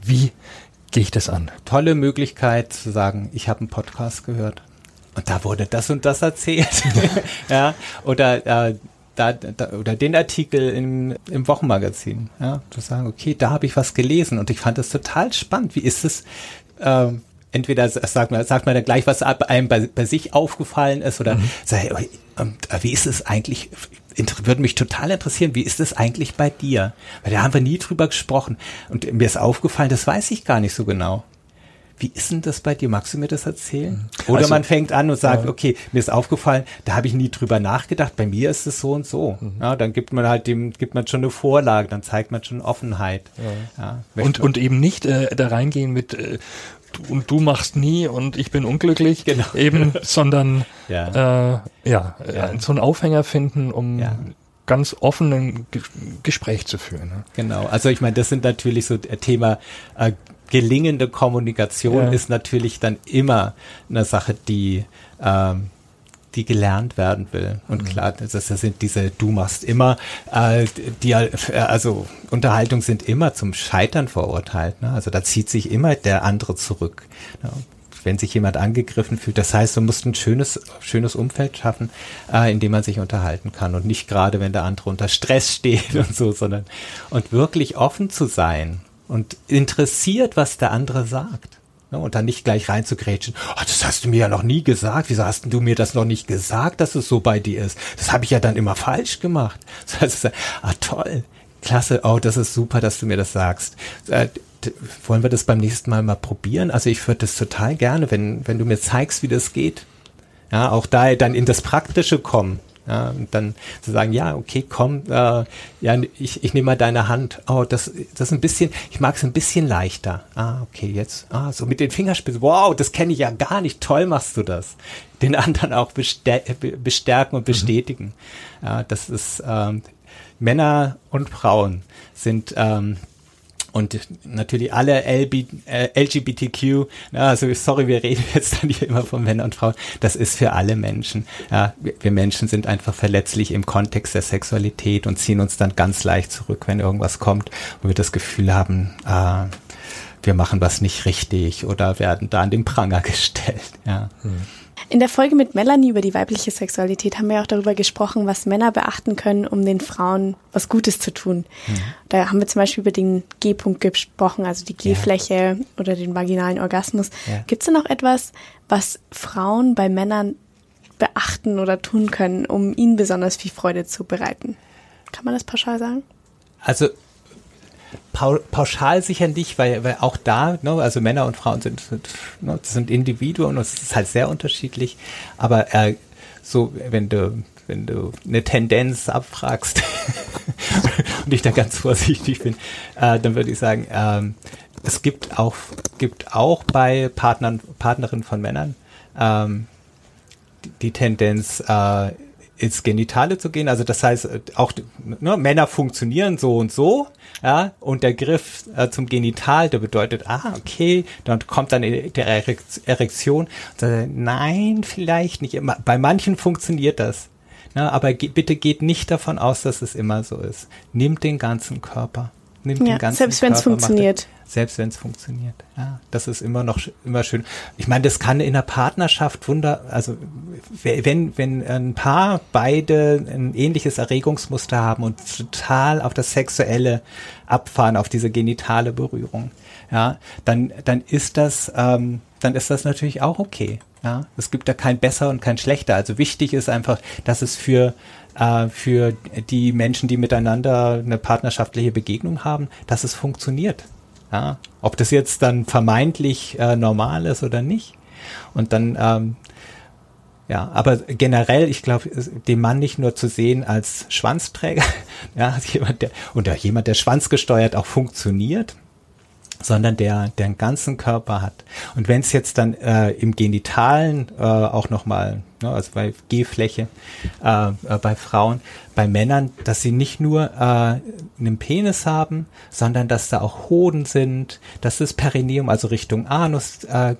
Wie gehe ich das an? Tolle Möglichkeit zu sagen, ich habe einen Podcast gehört und da wurde das und das erzählt. ja, oder äh, da, da, oder den Artikel im, im Wochenmagazin, ja, zu sagen, okay, da habe ich was gelesen und ich fand das total spannend. Wie ist es? Ähm, entweder sagt man, sagt man dann gleich, was einem bei, bei sich aufgefallen ist, oder mhm. sagt, ähm, wie ist es eigentlich? Würde mich total interessieren, wie ist es eigentlich bei dir? Weil da haben wir nie drüber gesprochen. Und mir ist aufgefallen, das weiß ich gar nicht so genau. Wie ist denn das bei dir? Magst du mir das erzählen? Mhm. Oder also, man fängt an und sagt, ja. okay, mir ist aufgefallen, da habe ich nie drüber nachgedacht, bei mir ist es so und so. Mhm. Ja, dann gibt man halt dem, gibt man schon eine Vorlage, dann zeigt man schon Offenheit. Ja. und, und eben nicht äh, da reingehen mit äh, und du machst nie und ich bin unglücklich, genau. eben, sondern ja, äh, ja, ja. so einen Aufhänger finden, um ganz offenen Gespräch zu führen. Ne? Genau, also ich meine, das sind natürlich so Thema äh, gelingende Kommunikation ja. ist natürlich dann immer eine Sache, die ähm, die gelernt werden will. Und mhm. klar, das, das, sind diese, du machst immer, äh, die, äh, also Unterhaltung sind immer zum Scheitern verurteilt. Ne? Also da zieht sich immer der andere zurück. Ne? Wenn sich jemand angegriffen fühlt, das heißt, du musst ein schönes, schönes Umfeld schaffen, äh, in dem man sich unterhalten kann und nicht gerade, wenn der andere unter Stress steht und so, sondern und wirklich offen zu sein und interessiert, was der andere sagt. Ja, und dann nicht gleich reinzugrätschen, oh, das hast du mir ja noch nie gesagt, wieso hast du mir das noch nicht gesagt, dass es so bei dir ist? Das habe ich ja dann immer falsch gemacht. Das heißt, ah toll, klasse, oh, das ist super, dass du mir das sagst. Äh, wollen wir das beim nächsten Mal mal probieren? Also ich würde das total gerne, wenn, wenn du mir zeigst, wie das geht. Ja, auch da dann in das Praktische kommen. Ja, und dann zu sagen, ja, okay, komm, äh, ja, ich, ich nehme mal deine Hand. Oh, das, das ist ein bisschen, ich mag es ein bisschen leichter. Ah, okay, jetzt, ah, so mit den Fingerspitzen. Wow, das kenne ich ja gar nicht. Toll machst du das. Den anderen auch bestärken und mhm. bestätigen. Mhm. Ja, das ist, ähm, Männer und Frauen sind, ähm, und natürlich alle LB, äh, LGBTQ, also sorry, wir reden jetzt dann hier immer von Männern und Frauen, das ist für alle Menschen. Ja, wir, wir Menschen sind einfach verletzlich im Kontext der Sexualität und ziehen uns dann ganz leicht zurück, wenn irgendwas kommt, wo wir das Gefühl haben, äh, wir machen was nicht richtig oder werden da an den Pranger gestellt. Ja. Hm. In der Folge mit Melanie über die weibliche Sexualität haben wir auch darüber gesprochen, was Männer beachten können, um den Frauen was Gutes zu tun. Mhm. Da haben wir zum Beispiel über den G-Punkt gesprochen, also die G-Fläche ja. oder den vaginalen Orgasmus. Ja. Gibt es da noch etwas, was Frauen bei Männern beachten oder tun können, um ihnen besonders viel Freude zu bereiten? Kann man das pauschal sagen? Also pauschal sicher nicht, weil, weil auch da, ne, also Männer und Frauen sind, sind, ne, sind Individuen und es ist halt sehr unterschiedlich. Aber äh, so, wenn du, wenn du eine Tendenz abfragst und ich da ganz vorsichtig bin, äh, dann würde ich sagen, ähm, es gibt auch, gibt auch bei Partnern, Partnerinnen von Männern ähm, die, die Tendenz, äh, ins Genitale zu gehen. Also das heißt, äh, auch ne, Männer funktionieren so und so, ja, und der Griff äh, zum Genital, der bedeutet, ah, okay, dann kommt dann der Erektion. Dann, nein, vielleicht nicht immer. Bei manchen funktioniert das. Ne, aber ge bitte geht nicht davon aus, dass es immer so ist. Nimmt den ganzen Körper. Nimmt ja, den ganzen selbst wenn es funktioniert selbst wenn es funktioniert. Ja, das ist immer noch immer schön. Ich meine, das kann in der Partnerschaft wunder, also wenn wenn ein Paar beide ein ähnliches Erregungsmuster haben und total auf das Sexuelle abfahren, auf diese genitale Berührung, ja, dann dann ist das ähm, dann ist das natürlich auch okay. Ja, es gibt da kein besser und kein schlechter. Also wichtig ist einfach, dass es für äh, für die Menschen, die miteinander eine partnerschaftliche Begegnung haben, dass es funktioniert. Ja, ob das jetzt dann vermeintlich äh, normal ist oder nicht. Und dann, ähm, ja, aber generell, ich glaube, den Mann nicht nur zu sehen als Schwanzträger, ja, als jemand, der, oder jemand, der schwanzgesteuert auch funktioniert, sondern der, der einen ganzen Körper hat. Und wenn es jetzt dann äh, im Genitalen äh, auch nochmal, ne, also bei G-Fläche, äh, äh, bei Frauen, bei Männern, dass sie nicht nur äh, einen Penis haben, sondern dass da auch Hoden sind, dass das Perineum, also Richtung Anus, äh,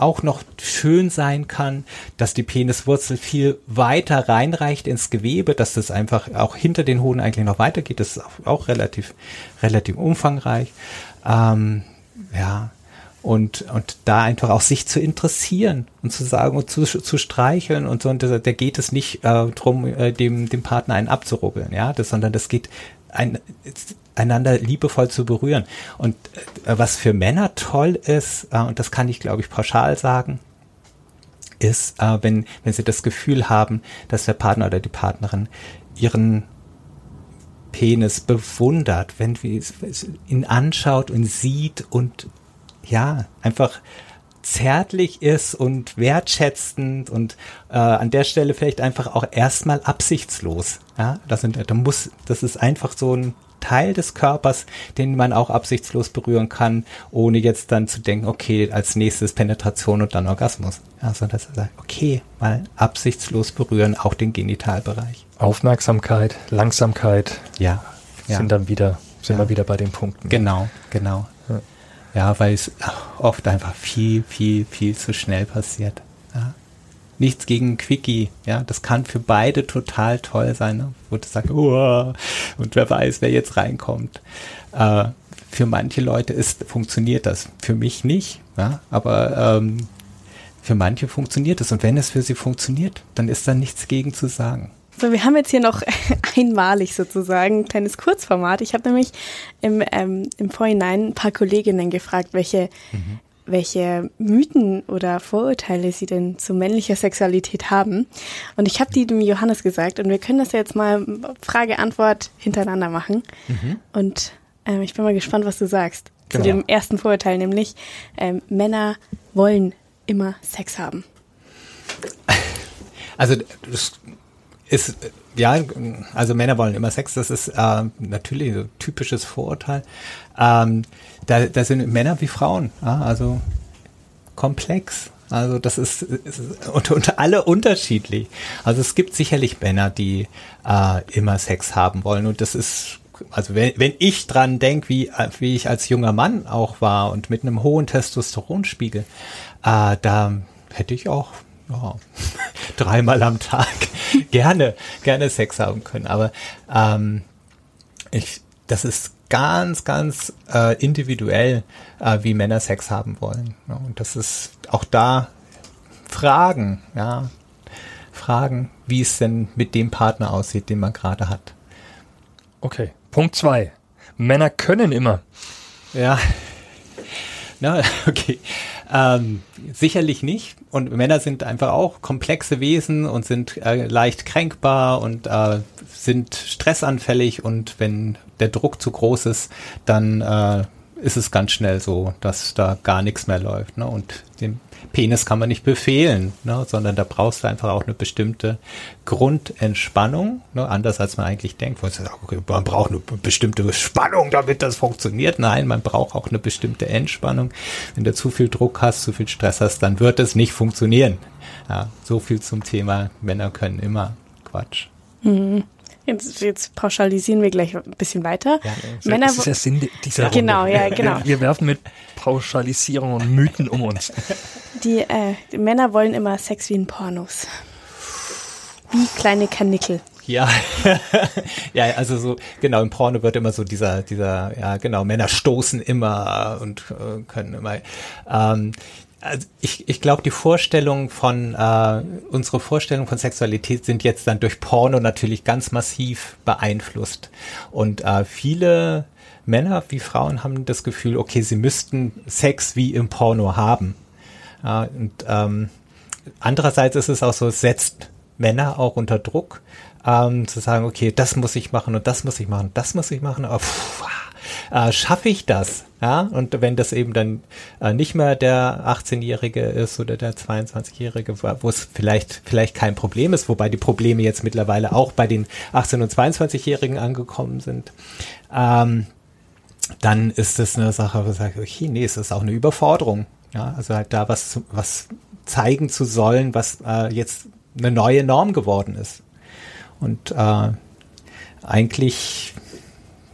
auch noch schön sein kann, dass die Peniswurzel viel weiter reinreicht ins Gewebe, dass das einfach auch hinter den Hoden eigentlich noch weitergeht. Das ist auch, auch relativ, relativ umfangreich. Ähm, ja, und, und da einfach auch sich zu interessieren und zu sagen und zu, zu streicheln und so. Und da, geht es nicht äh, drum, äh, dem, dem Partner einen abzurubbeln, ja, das, sondern das geht ein, einander liebevoll zu berühren. Und äh, was für Männer toll ist, äh, und das kann ich, glaube ich, pauschal sagen, ist, äh, wenn, wenn sie das Gefühl haben, dass der Partner oder die Partnerin ihren Penis bewundert, wenn ihn anschaut und sieht und ja, einfach zärtlich ist und wertschätzend und äh, an der Stelle vielleicht einfach auch erstmal absichtslos. Ja, das sind, da muss, das ist einfach so ein Teil des Körpers, den man auch absichtslos berühren kann, ohne jetzt dann zu denken, okay, als nächstes Penetration und dann Orgasmus. Also das ist okay, mal absichtslos berühren, auch den Genitalbereich. Aufmerksamkeit, Langsamkeit. Ja. Sind ja. dann wieder, sind ja. wir wieder bei den Punkten. Genau, genau. Ja, weil es oft einfach viel, viel, viel zu schnell passiert. Ja nichts gegen Quickie, ja, das kann für beide total toll sein, ne? wo du sagst, oh, und wer weiß, wer jetzt reinkommt. Äh, für manche Leute ist, funktioniert das, für mich nicht, ja, aber ähm, für manche funktioniert es und wenn es für sie funktioniert, dann ist da nichts gegen zu sagen. So, wir haben jetzt hier noch einmalig sozusagen ein kleines Kurzformat. Ich habe nämlich im, ähm, im Vorhinein ein paar Kolleginnen gefragt, welche mhm welche Mythen oder Vorurteile sie denn zu männlicher Sexualität haben. Und ich habe die dem Johannes gesagt und wir können das jetzt mal Frage-Antwort hintereinander machen. Mhm. Und ähm, ich bin mal gespannt, was du sagst. Genau. Zu dem ersten Vorurteil, nämlich ähm, Männer wollen immer Sex haben. Also das ist ja, also Männer wollen immer Sex, das ist äh, natürlich ein typisches Vorurteil. Ähm, da, da sind Männer wie Frauen, ja, also komplex. Also das ist, ist unter, unter alle unterschiedlich. Also es gibt sicherlich Männer, die äh, immer Sex haben wollen und das ist also wenn, wenn ich dran denke, wie, wie ich als junger Mann auch war und mit einem hohen Testosteronspiegel, äh, da hätte ich auch ja, dreimal am Tag gerne, gerne Sex haben können. Aber ähm, ich, das ist ganz, ganz äh, individuell, äh, wie Männer Sex haben wollen. Ja, und das ist auch da Fragen, ja, Fragen, wie es denn mit dem Partner aussieht, den man gerade hat. Okay. Punkt zwei. Männer können immer. Ja. Na, okay. Ähm, sicherlich nicht. Und Männer sind einfach auch komplexe Wesen und sind äh, leicht kränkbar und äh, sind stressanfällig und wenn der Druck zu groß ist, dann äh, ist es ganz schnell so, dass da gar nichts mehr läuft. Ne? Und den Penis kann man nicht befehlen, ne? sondern da brauchst du einfach auch eine bestimmte Grundentspannung, ne? anders als man eigentlich denkt. Man braucht eine bestimmte Spannung, damit das funktioniert. Nein, man braucht auch eine bestimmte Entspannung. Wenn du zu viel Druck hast, zu viel Stress hast, dann wird es nicht funktionieren. Ja, so viel zum Thema Männer können immer Quatsch. Mhm. Jetzt, jetzt, pauschalisieren wir gleich ein bisschen weiter. Ja, Männer, das ist der Sinn dieser Genau, Runde. ja, genau. Wir werfen mit Pauschalisierung und Mythen um uns. Die, äh, die Männer wollen immer Sex wie in Pornos. Wie kleine Kanickel. Ja, ja, also so, genau, im Porno wird immer so dieser, dieser, ja, genau, Männer stoßen immer und äh, können immer. Ähm, also ich, ich glaube, die Vorstellung von, äh, unsere Vorstellung von Sexualität sind jetzt dann durch Porno natürlich ganz massiv beeinflusst. Und äh, viele Männer wie Frauen haben das Gefühl, okay, sie müssten Sex wie im Porno haben. Ja, und ähm, andererseits ist es auch so, es setzt Männer auch unter Druck, ähm, zu sagen, okay, das muss ich machen und das muss ich machen, das muss ich machen. Aber, pff, äh, schaffe ich das? Ja, und wenn das eben dann äh, nicht mehr der 18-Jährige ist oder der 22-Jährige, wo es vielleicht, vielleicht kein Problem ist, wobei die Probleme jetzt mittlerweile auch bei den 18- und 22-Jährigen angekommen sind, ähm, dann ist das eine Sache, wo man sagt, okay, nee, es ist auch eine Überforderung. Ja, also halt da was, was zeigen zu sollen, was äh, jetzt eine neue Norm geworden ist. Und äh, eigentlich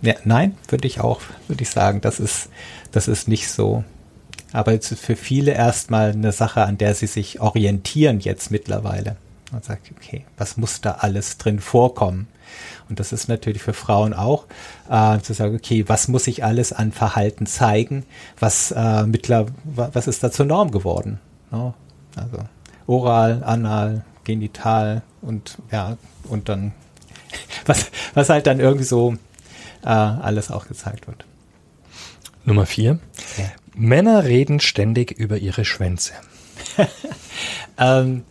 ja, nein, würde ich auch, würde ich sagen, das ist, das ist nicht so. Aber es ist für viele erstmal eine Sache, an der sie sich orientieren jetzt mittlerweile. Man sagt, okay, was muss da alles drin vorkommen? Und das ist natürlich für Frauen auch, äh, zu sagen, okay, was muss ich alles an Verhalten zeigen? Was, äh, mittler, was ist da zur Norm geworden? No? Also oral, anal, genital und ja, und dann, was, was halt dann irgendwie so äh, alles auch gezeigt wird. Nummer vier. Ja. Männer reden ständig über ihre Schwänze. ähm,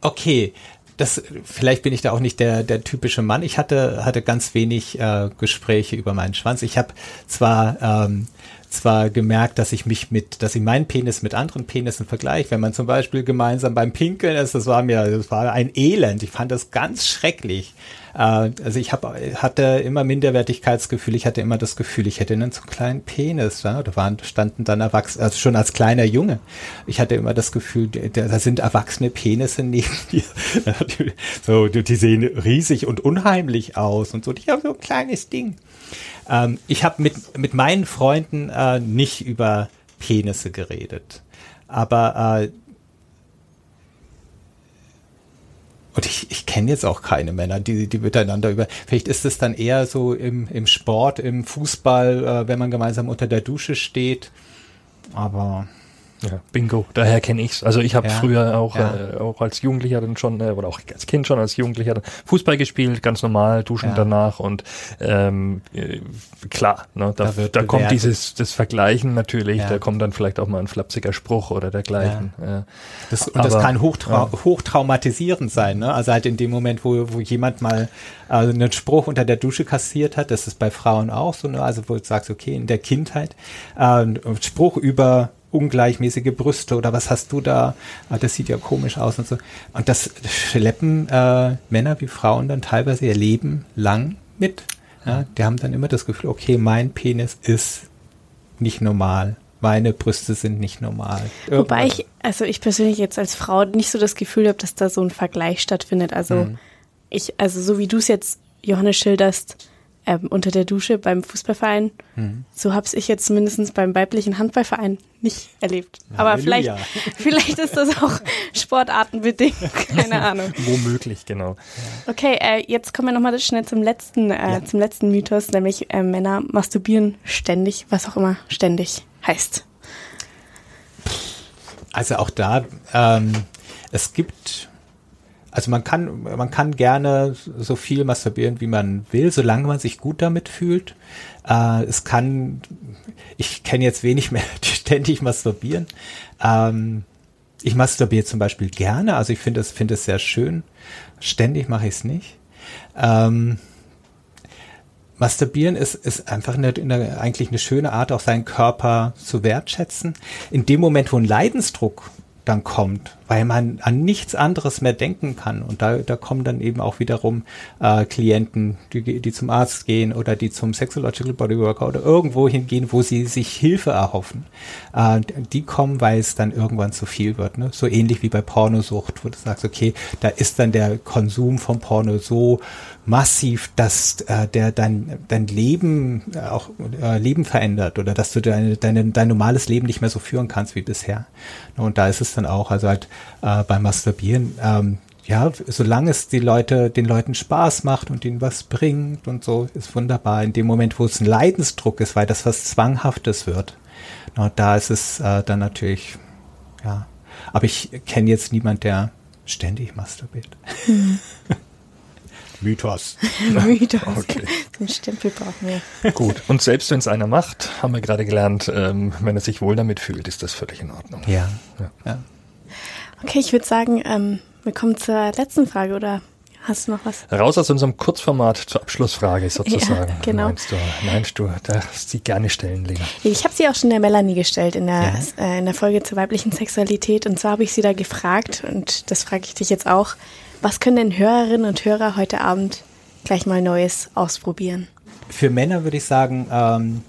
okay, das, vielleicht bin ich da auch nicht der, der typische Mann. Ich hatte, hatte ganz wenig äh, Gespräche über meinen Schwanz. Ich habe zwar ähm, zwar gemerkt, dass ich mich mit, dass ich meinen Penis mit anderen Penissen vergleiche. Wenn man zum Beispiel gemeinsam beim Pinkeln ist, das war mir, das war ein Elend. Ich fand das ganz schrecklich. Äh, also ich hab, hatte immer Minderwertigkeitsgefühl. Ich hatte immer das Gefühl, ich hätte einen zu kleinen Penis. Ja? Da waren, standen dann Erwachsene, also schon als kleiner Junge. Ich hatte immer das Gefühl, da sind erwachsene Penisse neben mir. so, die sehen riesig und unheimlich aus und so. Ich habe so ein kleines Ding. Ähm, ich habe mit, mit meinen Freunden äh, nicht über Penisse geredet. Aber äh, und ich, ich kenne jetzt auch keine Männer, die, die miteinander über. Vielleicht ist es dann eher so im, im Sport, im Fußball, äh, wenn man gemeinsam unter der Dusche steht. Aber ja, Bingo, daher kenne ich's. Also ich habe ja, früher auch, ja. äh, auch als Jugendlicher dann schon, äh, oder auch als Kind schon als Jugendlicher dann Fußball gespielt, ganz normal, duschen danach und ähm, äh, klar, ne, da, da, da kommt dieses das Vergleichen natürlich, da kommt dann vielleicht auch mal ein flapsiger Spruch oder dergleichen. Ja. Das, und Aber, das kann hochtrau hochtraumatisierend sein, ne? Also halt in dem Moment, wo, wo jemand mal äh, einen Spruch unter der Dusche kassiert hat, das ist bei Frauen auch so, ne? Also wo du sagst, okay, in der Kindheit, äh, Spruch über ungleichmäßige Brüste oder was hast du da? Ah, das sieht ja komisch aus und so. Und das schleppen äh, Männer wie Frauen dann teilweise ihr Leben lang mit. Ja, die haben dann immer das Gefühl, okay, mein Penis ist nicht normal. Meine Brüste sind nicht normal. Irgendwas. Wobei ich, also ich persönlich jetzt als Frau nicht so das Gefühl habe, dass da so ein Vergleich stattfindet. Also mhm. ich, also so wie du es jetzt Johannes schilderst, ähm, unter der Dusche beim Fußballverein. Mhm. So habe ich jetzt zumindest beim weiblichen Handballverein nicht erlebt. Aber vielleicht, vielleicht ist das auch sportartenbedingt, keine Ahnung. Womöglich, genau. Okay, äh, jetzt kommen wir nochmal schnell zum letzten, äh, ja. zum letzten Mythos, nämlich äh, Männer masturbieren ständig, was auch immer ständig heißt. Also auch da, ähm, es gibt also man kann, man kann gerne so viel masturbieren, wie man will, solange man sich gut damit fühlt. Äh, es kann, ich kenne jetzt wenig mehr, die ständig masturbieren. Ähm, ich masturbiere zum Beispiel gerne, also ich finde es, finde es sehr schön. Ständig mache ich es nicht. Ähm, Masturbieren ist, ist einfach eine, eine, eigentlich eine schöne Art, auch seinen Körper zu wertschätzen. In dem Moment, wo ein Leidensdruck dann kommt, weil man an nichts anderes mehr denken kann. Und da, da kommen dann eben auch wiederum äh, Klienten, die, die zum Arzt gehen oder die zum Sexological Bodyworker oder irgendwo hingehen, wo sie sich Hilfe erhoffen. Äh, die kommen, weil es dann irgendwann zu viel wird. Ne? So ähnlich wie bei Pornosucht, wo du sagst, okay, da ist dann der Konsum von Porno so massiv, dass äh, der dein, dein Leben äh, auch äh, Leben verändert oder dass du deine, deine, dein normales Leben nicht mehr so führen kannst wie bisher. Und da ist es dann auch, also halt äh, beim Masturbieren, ähm, ja, solange es die Leute, den Leuten Spaß macht und ihnen was bringt und so, ist wunderbar. In dem Moment, wo es ein Leidensdruck ist, weil das was Zwanghaftes wird, na, da ist es äh, dann natürlich, ja. Aber ich kenne jetzt niemand, der ständig masturbiert. Mhm. Mythos. Mythos. Okay. Den Stempel brauchen wir. Gut. Und selbst wenn es einer macht, haben wir gerade gelernt, ähm, wenn er sich wohl damit fühlt, ist das völlig in Ordnung. Ja. ja. ja. Okay, ich würde sagen, ähm, wir kommen zur letzten Frage oder hast du noch was? Raus aus unserem Kurzformat zur Abschlussfrage sozusagen. Ja, genau. Meinst du, meinst du, darfst sie gerne stellen, Lena. Ich habe sie auch schon der Melanie gestellt in der, ja. äh, in der Folge zur weiblichen Sexualität und zwar habe ich sie da gefragt und das frage ich dich jetzt auch. Was können denn Hörerinnen und Hörer heute Abend gleich mal Neues ausprobieren? Für Männer würde ich sagen, ähm,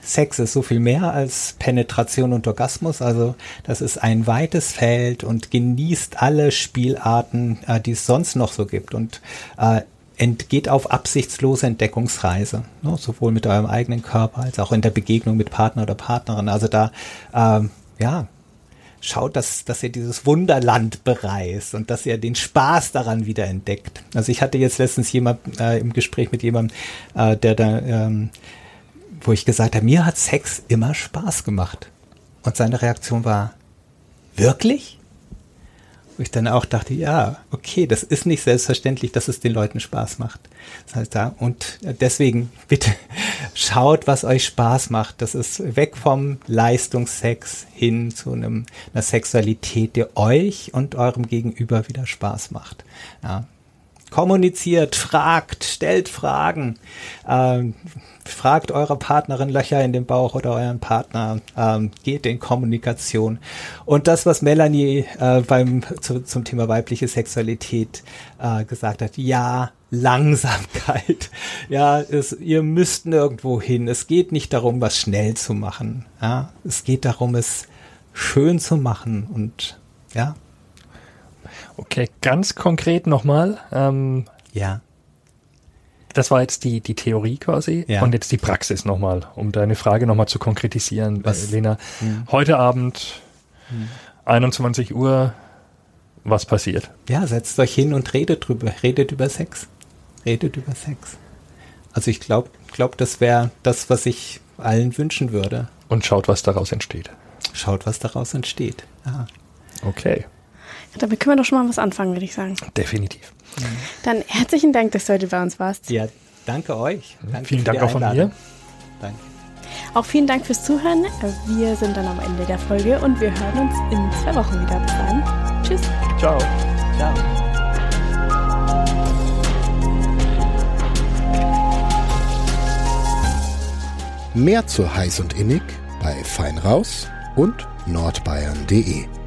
Sex ist so viel mehr als Penetration und Orgasmus. Also das ist ein weites Feld und genießt alle Spielarten, äh, die es sonst noch so gibt. Und äh, entgeht auf absichtslose Entdeckungsreise, ne? sowohl mit eurem eigenen Körper als auch in der Begegnung mit Partner oder Partnerin. Also da, äh, ja, schaut, dass, dass ihr dieses Wunderland bereist und dass ihr den Spaß daran wieder entdeckt. Also ich hatte jetzt letztens jemand äh, im Gespräch mit jemandem, äh, der da, ähm, wo ich gesagt habe, mir hat Sex immer Spaß gemacht. Und seine Reaktion war, wirklich? Ich dann auch dachte, ja, okay, das ist nicht selbstverständlich, dass es den Leuten Spaß macht. Das heißt da, und deswegen bitte schaut, was euch Spaß macht. Das ist weg vom Leistungssex hin zu einem, einer Sexualität, die euch und eurem Gegenüber wieder Spaß macht. Ja, kommuniziert, fragt, stellt Fragen, ähm, fragt eure Partnerin Löcher in den Bauch oder euren Partner, ähm, geht in Kommunikation. Und das, was Melanie äh, beim zu, zum Thema weibliche Sexualität äh, gesagt hat, ja, Langsamkeit. Ja, es, ihr müsst nirgendwo hin. Es geht nicht darum, was schnell zu machen. Ja, es geht darum, es schön zu machen und ja, Okay, ganz konkret nochmal. Ähm, ja. Das war jetzt die, die Theorie quasi ja. und jetzt die Praxis nochmal, um deine Frage nochmal zu konkretisieren, was? Lena. Hm. Heute Abend, hm. 21 Uhr, was passiert? Ja, setzt euch hin und redet drüber, redet über Sex. Redet über Sex. Also ich glaube, glaub, das wäre das, was ich allen wünschen würde. Und schaut, was daraus entsteht. Schaut, was daraus entsteht. Ja. Okay. Damit können wir doch schon mal was anfangen, würde ich sagen. Definitiv. Dann herzlichen Dank, dass du heute bei uns warst. Ja, danke euch. Danke vielen Dank auch von mir. Danke. Auch vielen Dank fürs Zuhören. Wir sind dann am Ende der Folge und wir hören uns in zwei Wochen wieder. Bis dann. Tschüss. Ciao. Ciao. Mehr zu heiß und innig bei Feinraus und nordbayern.de.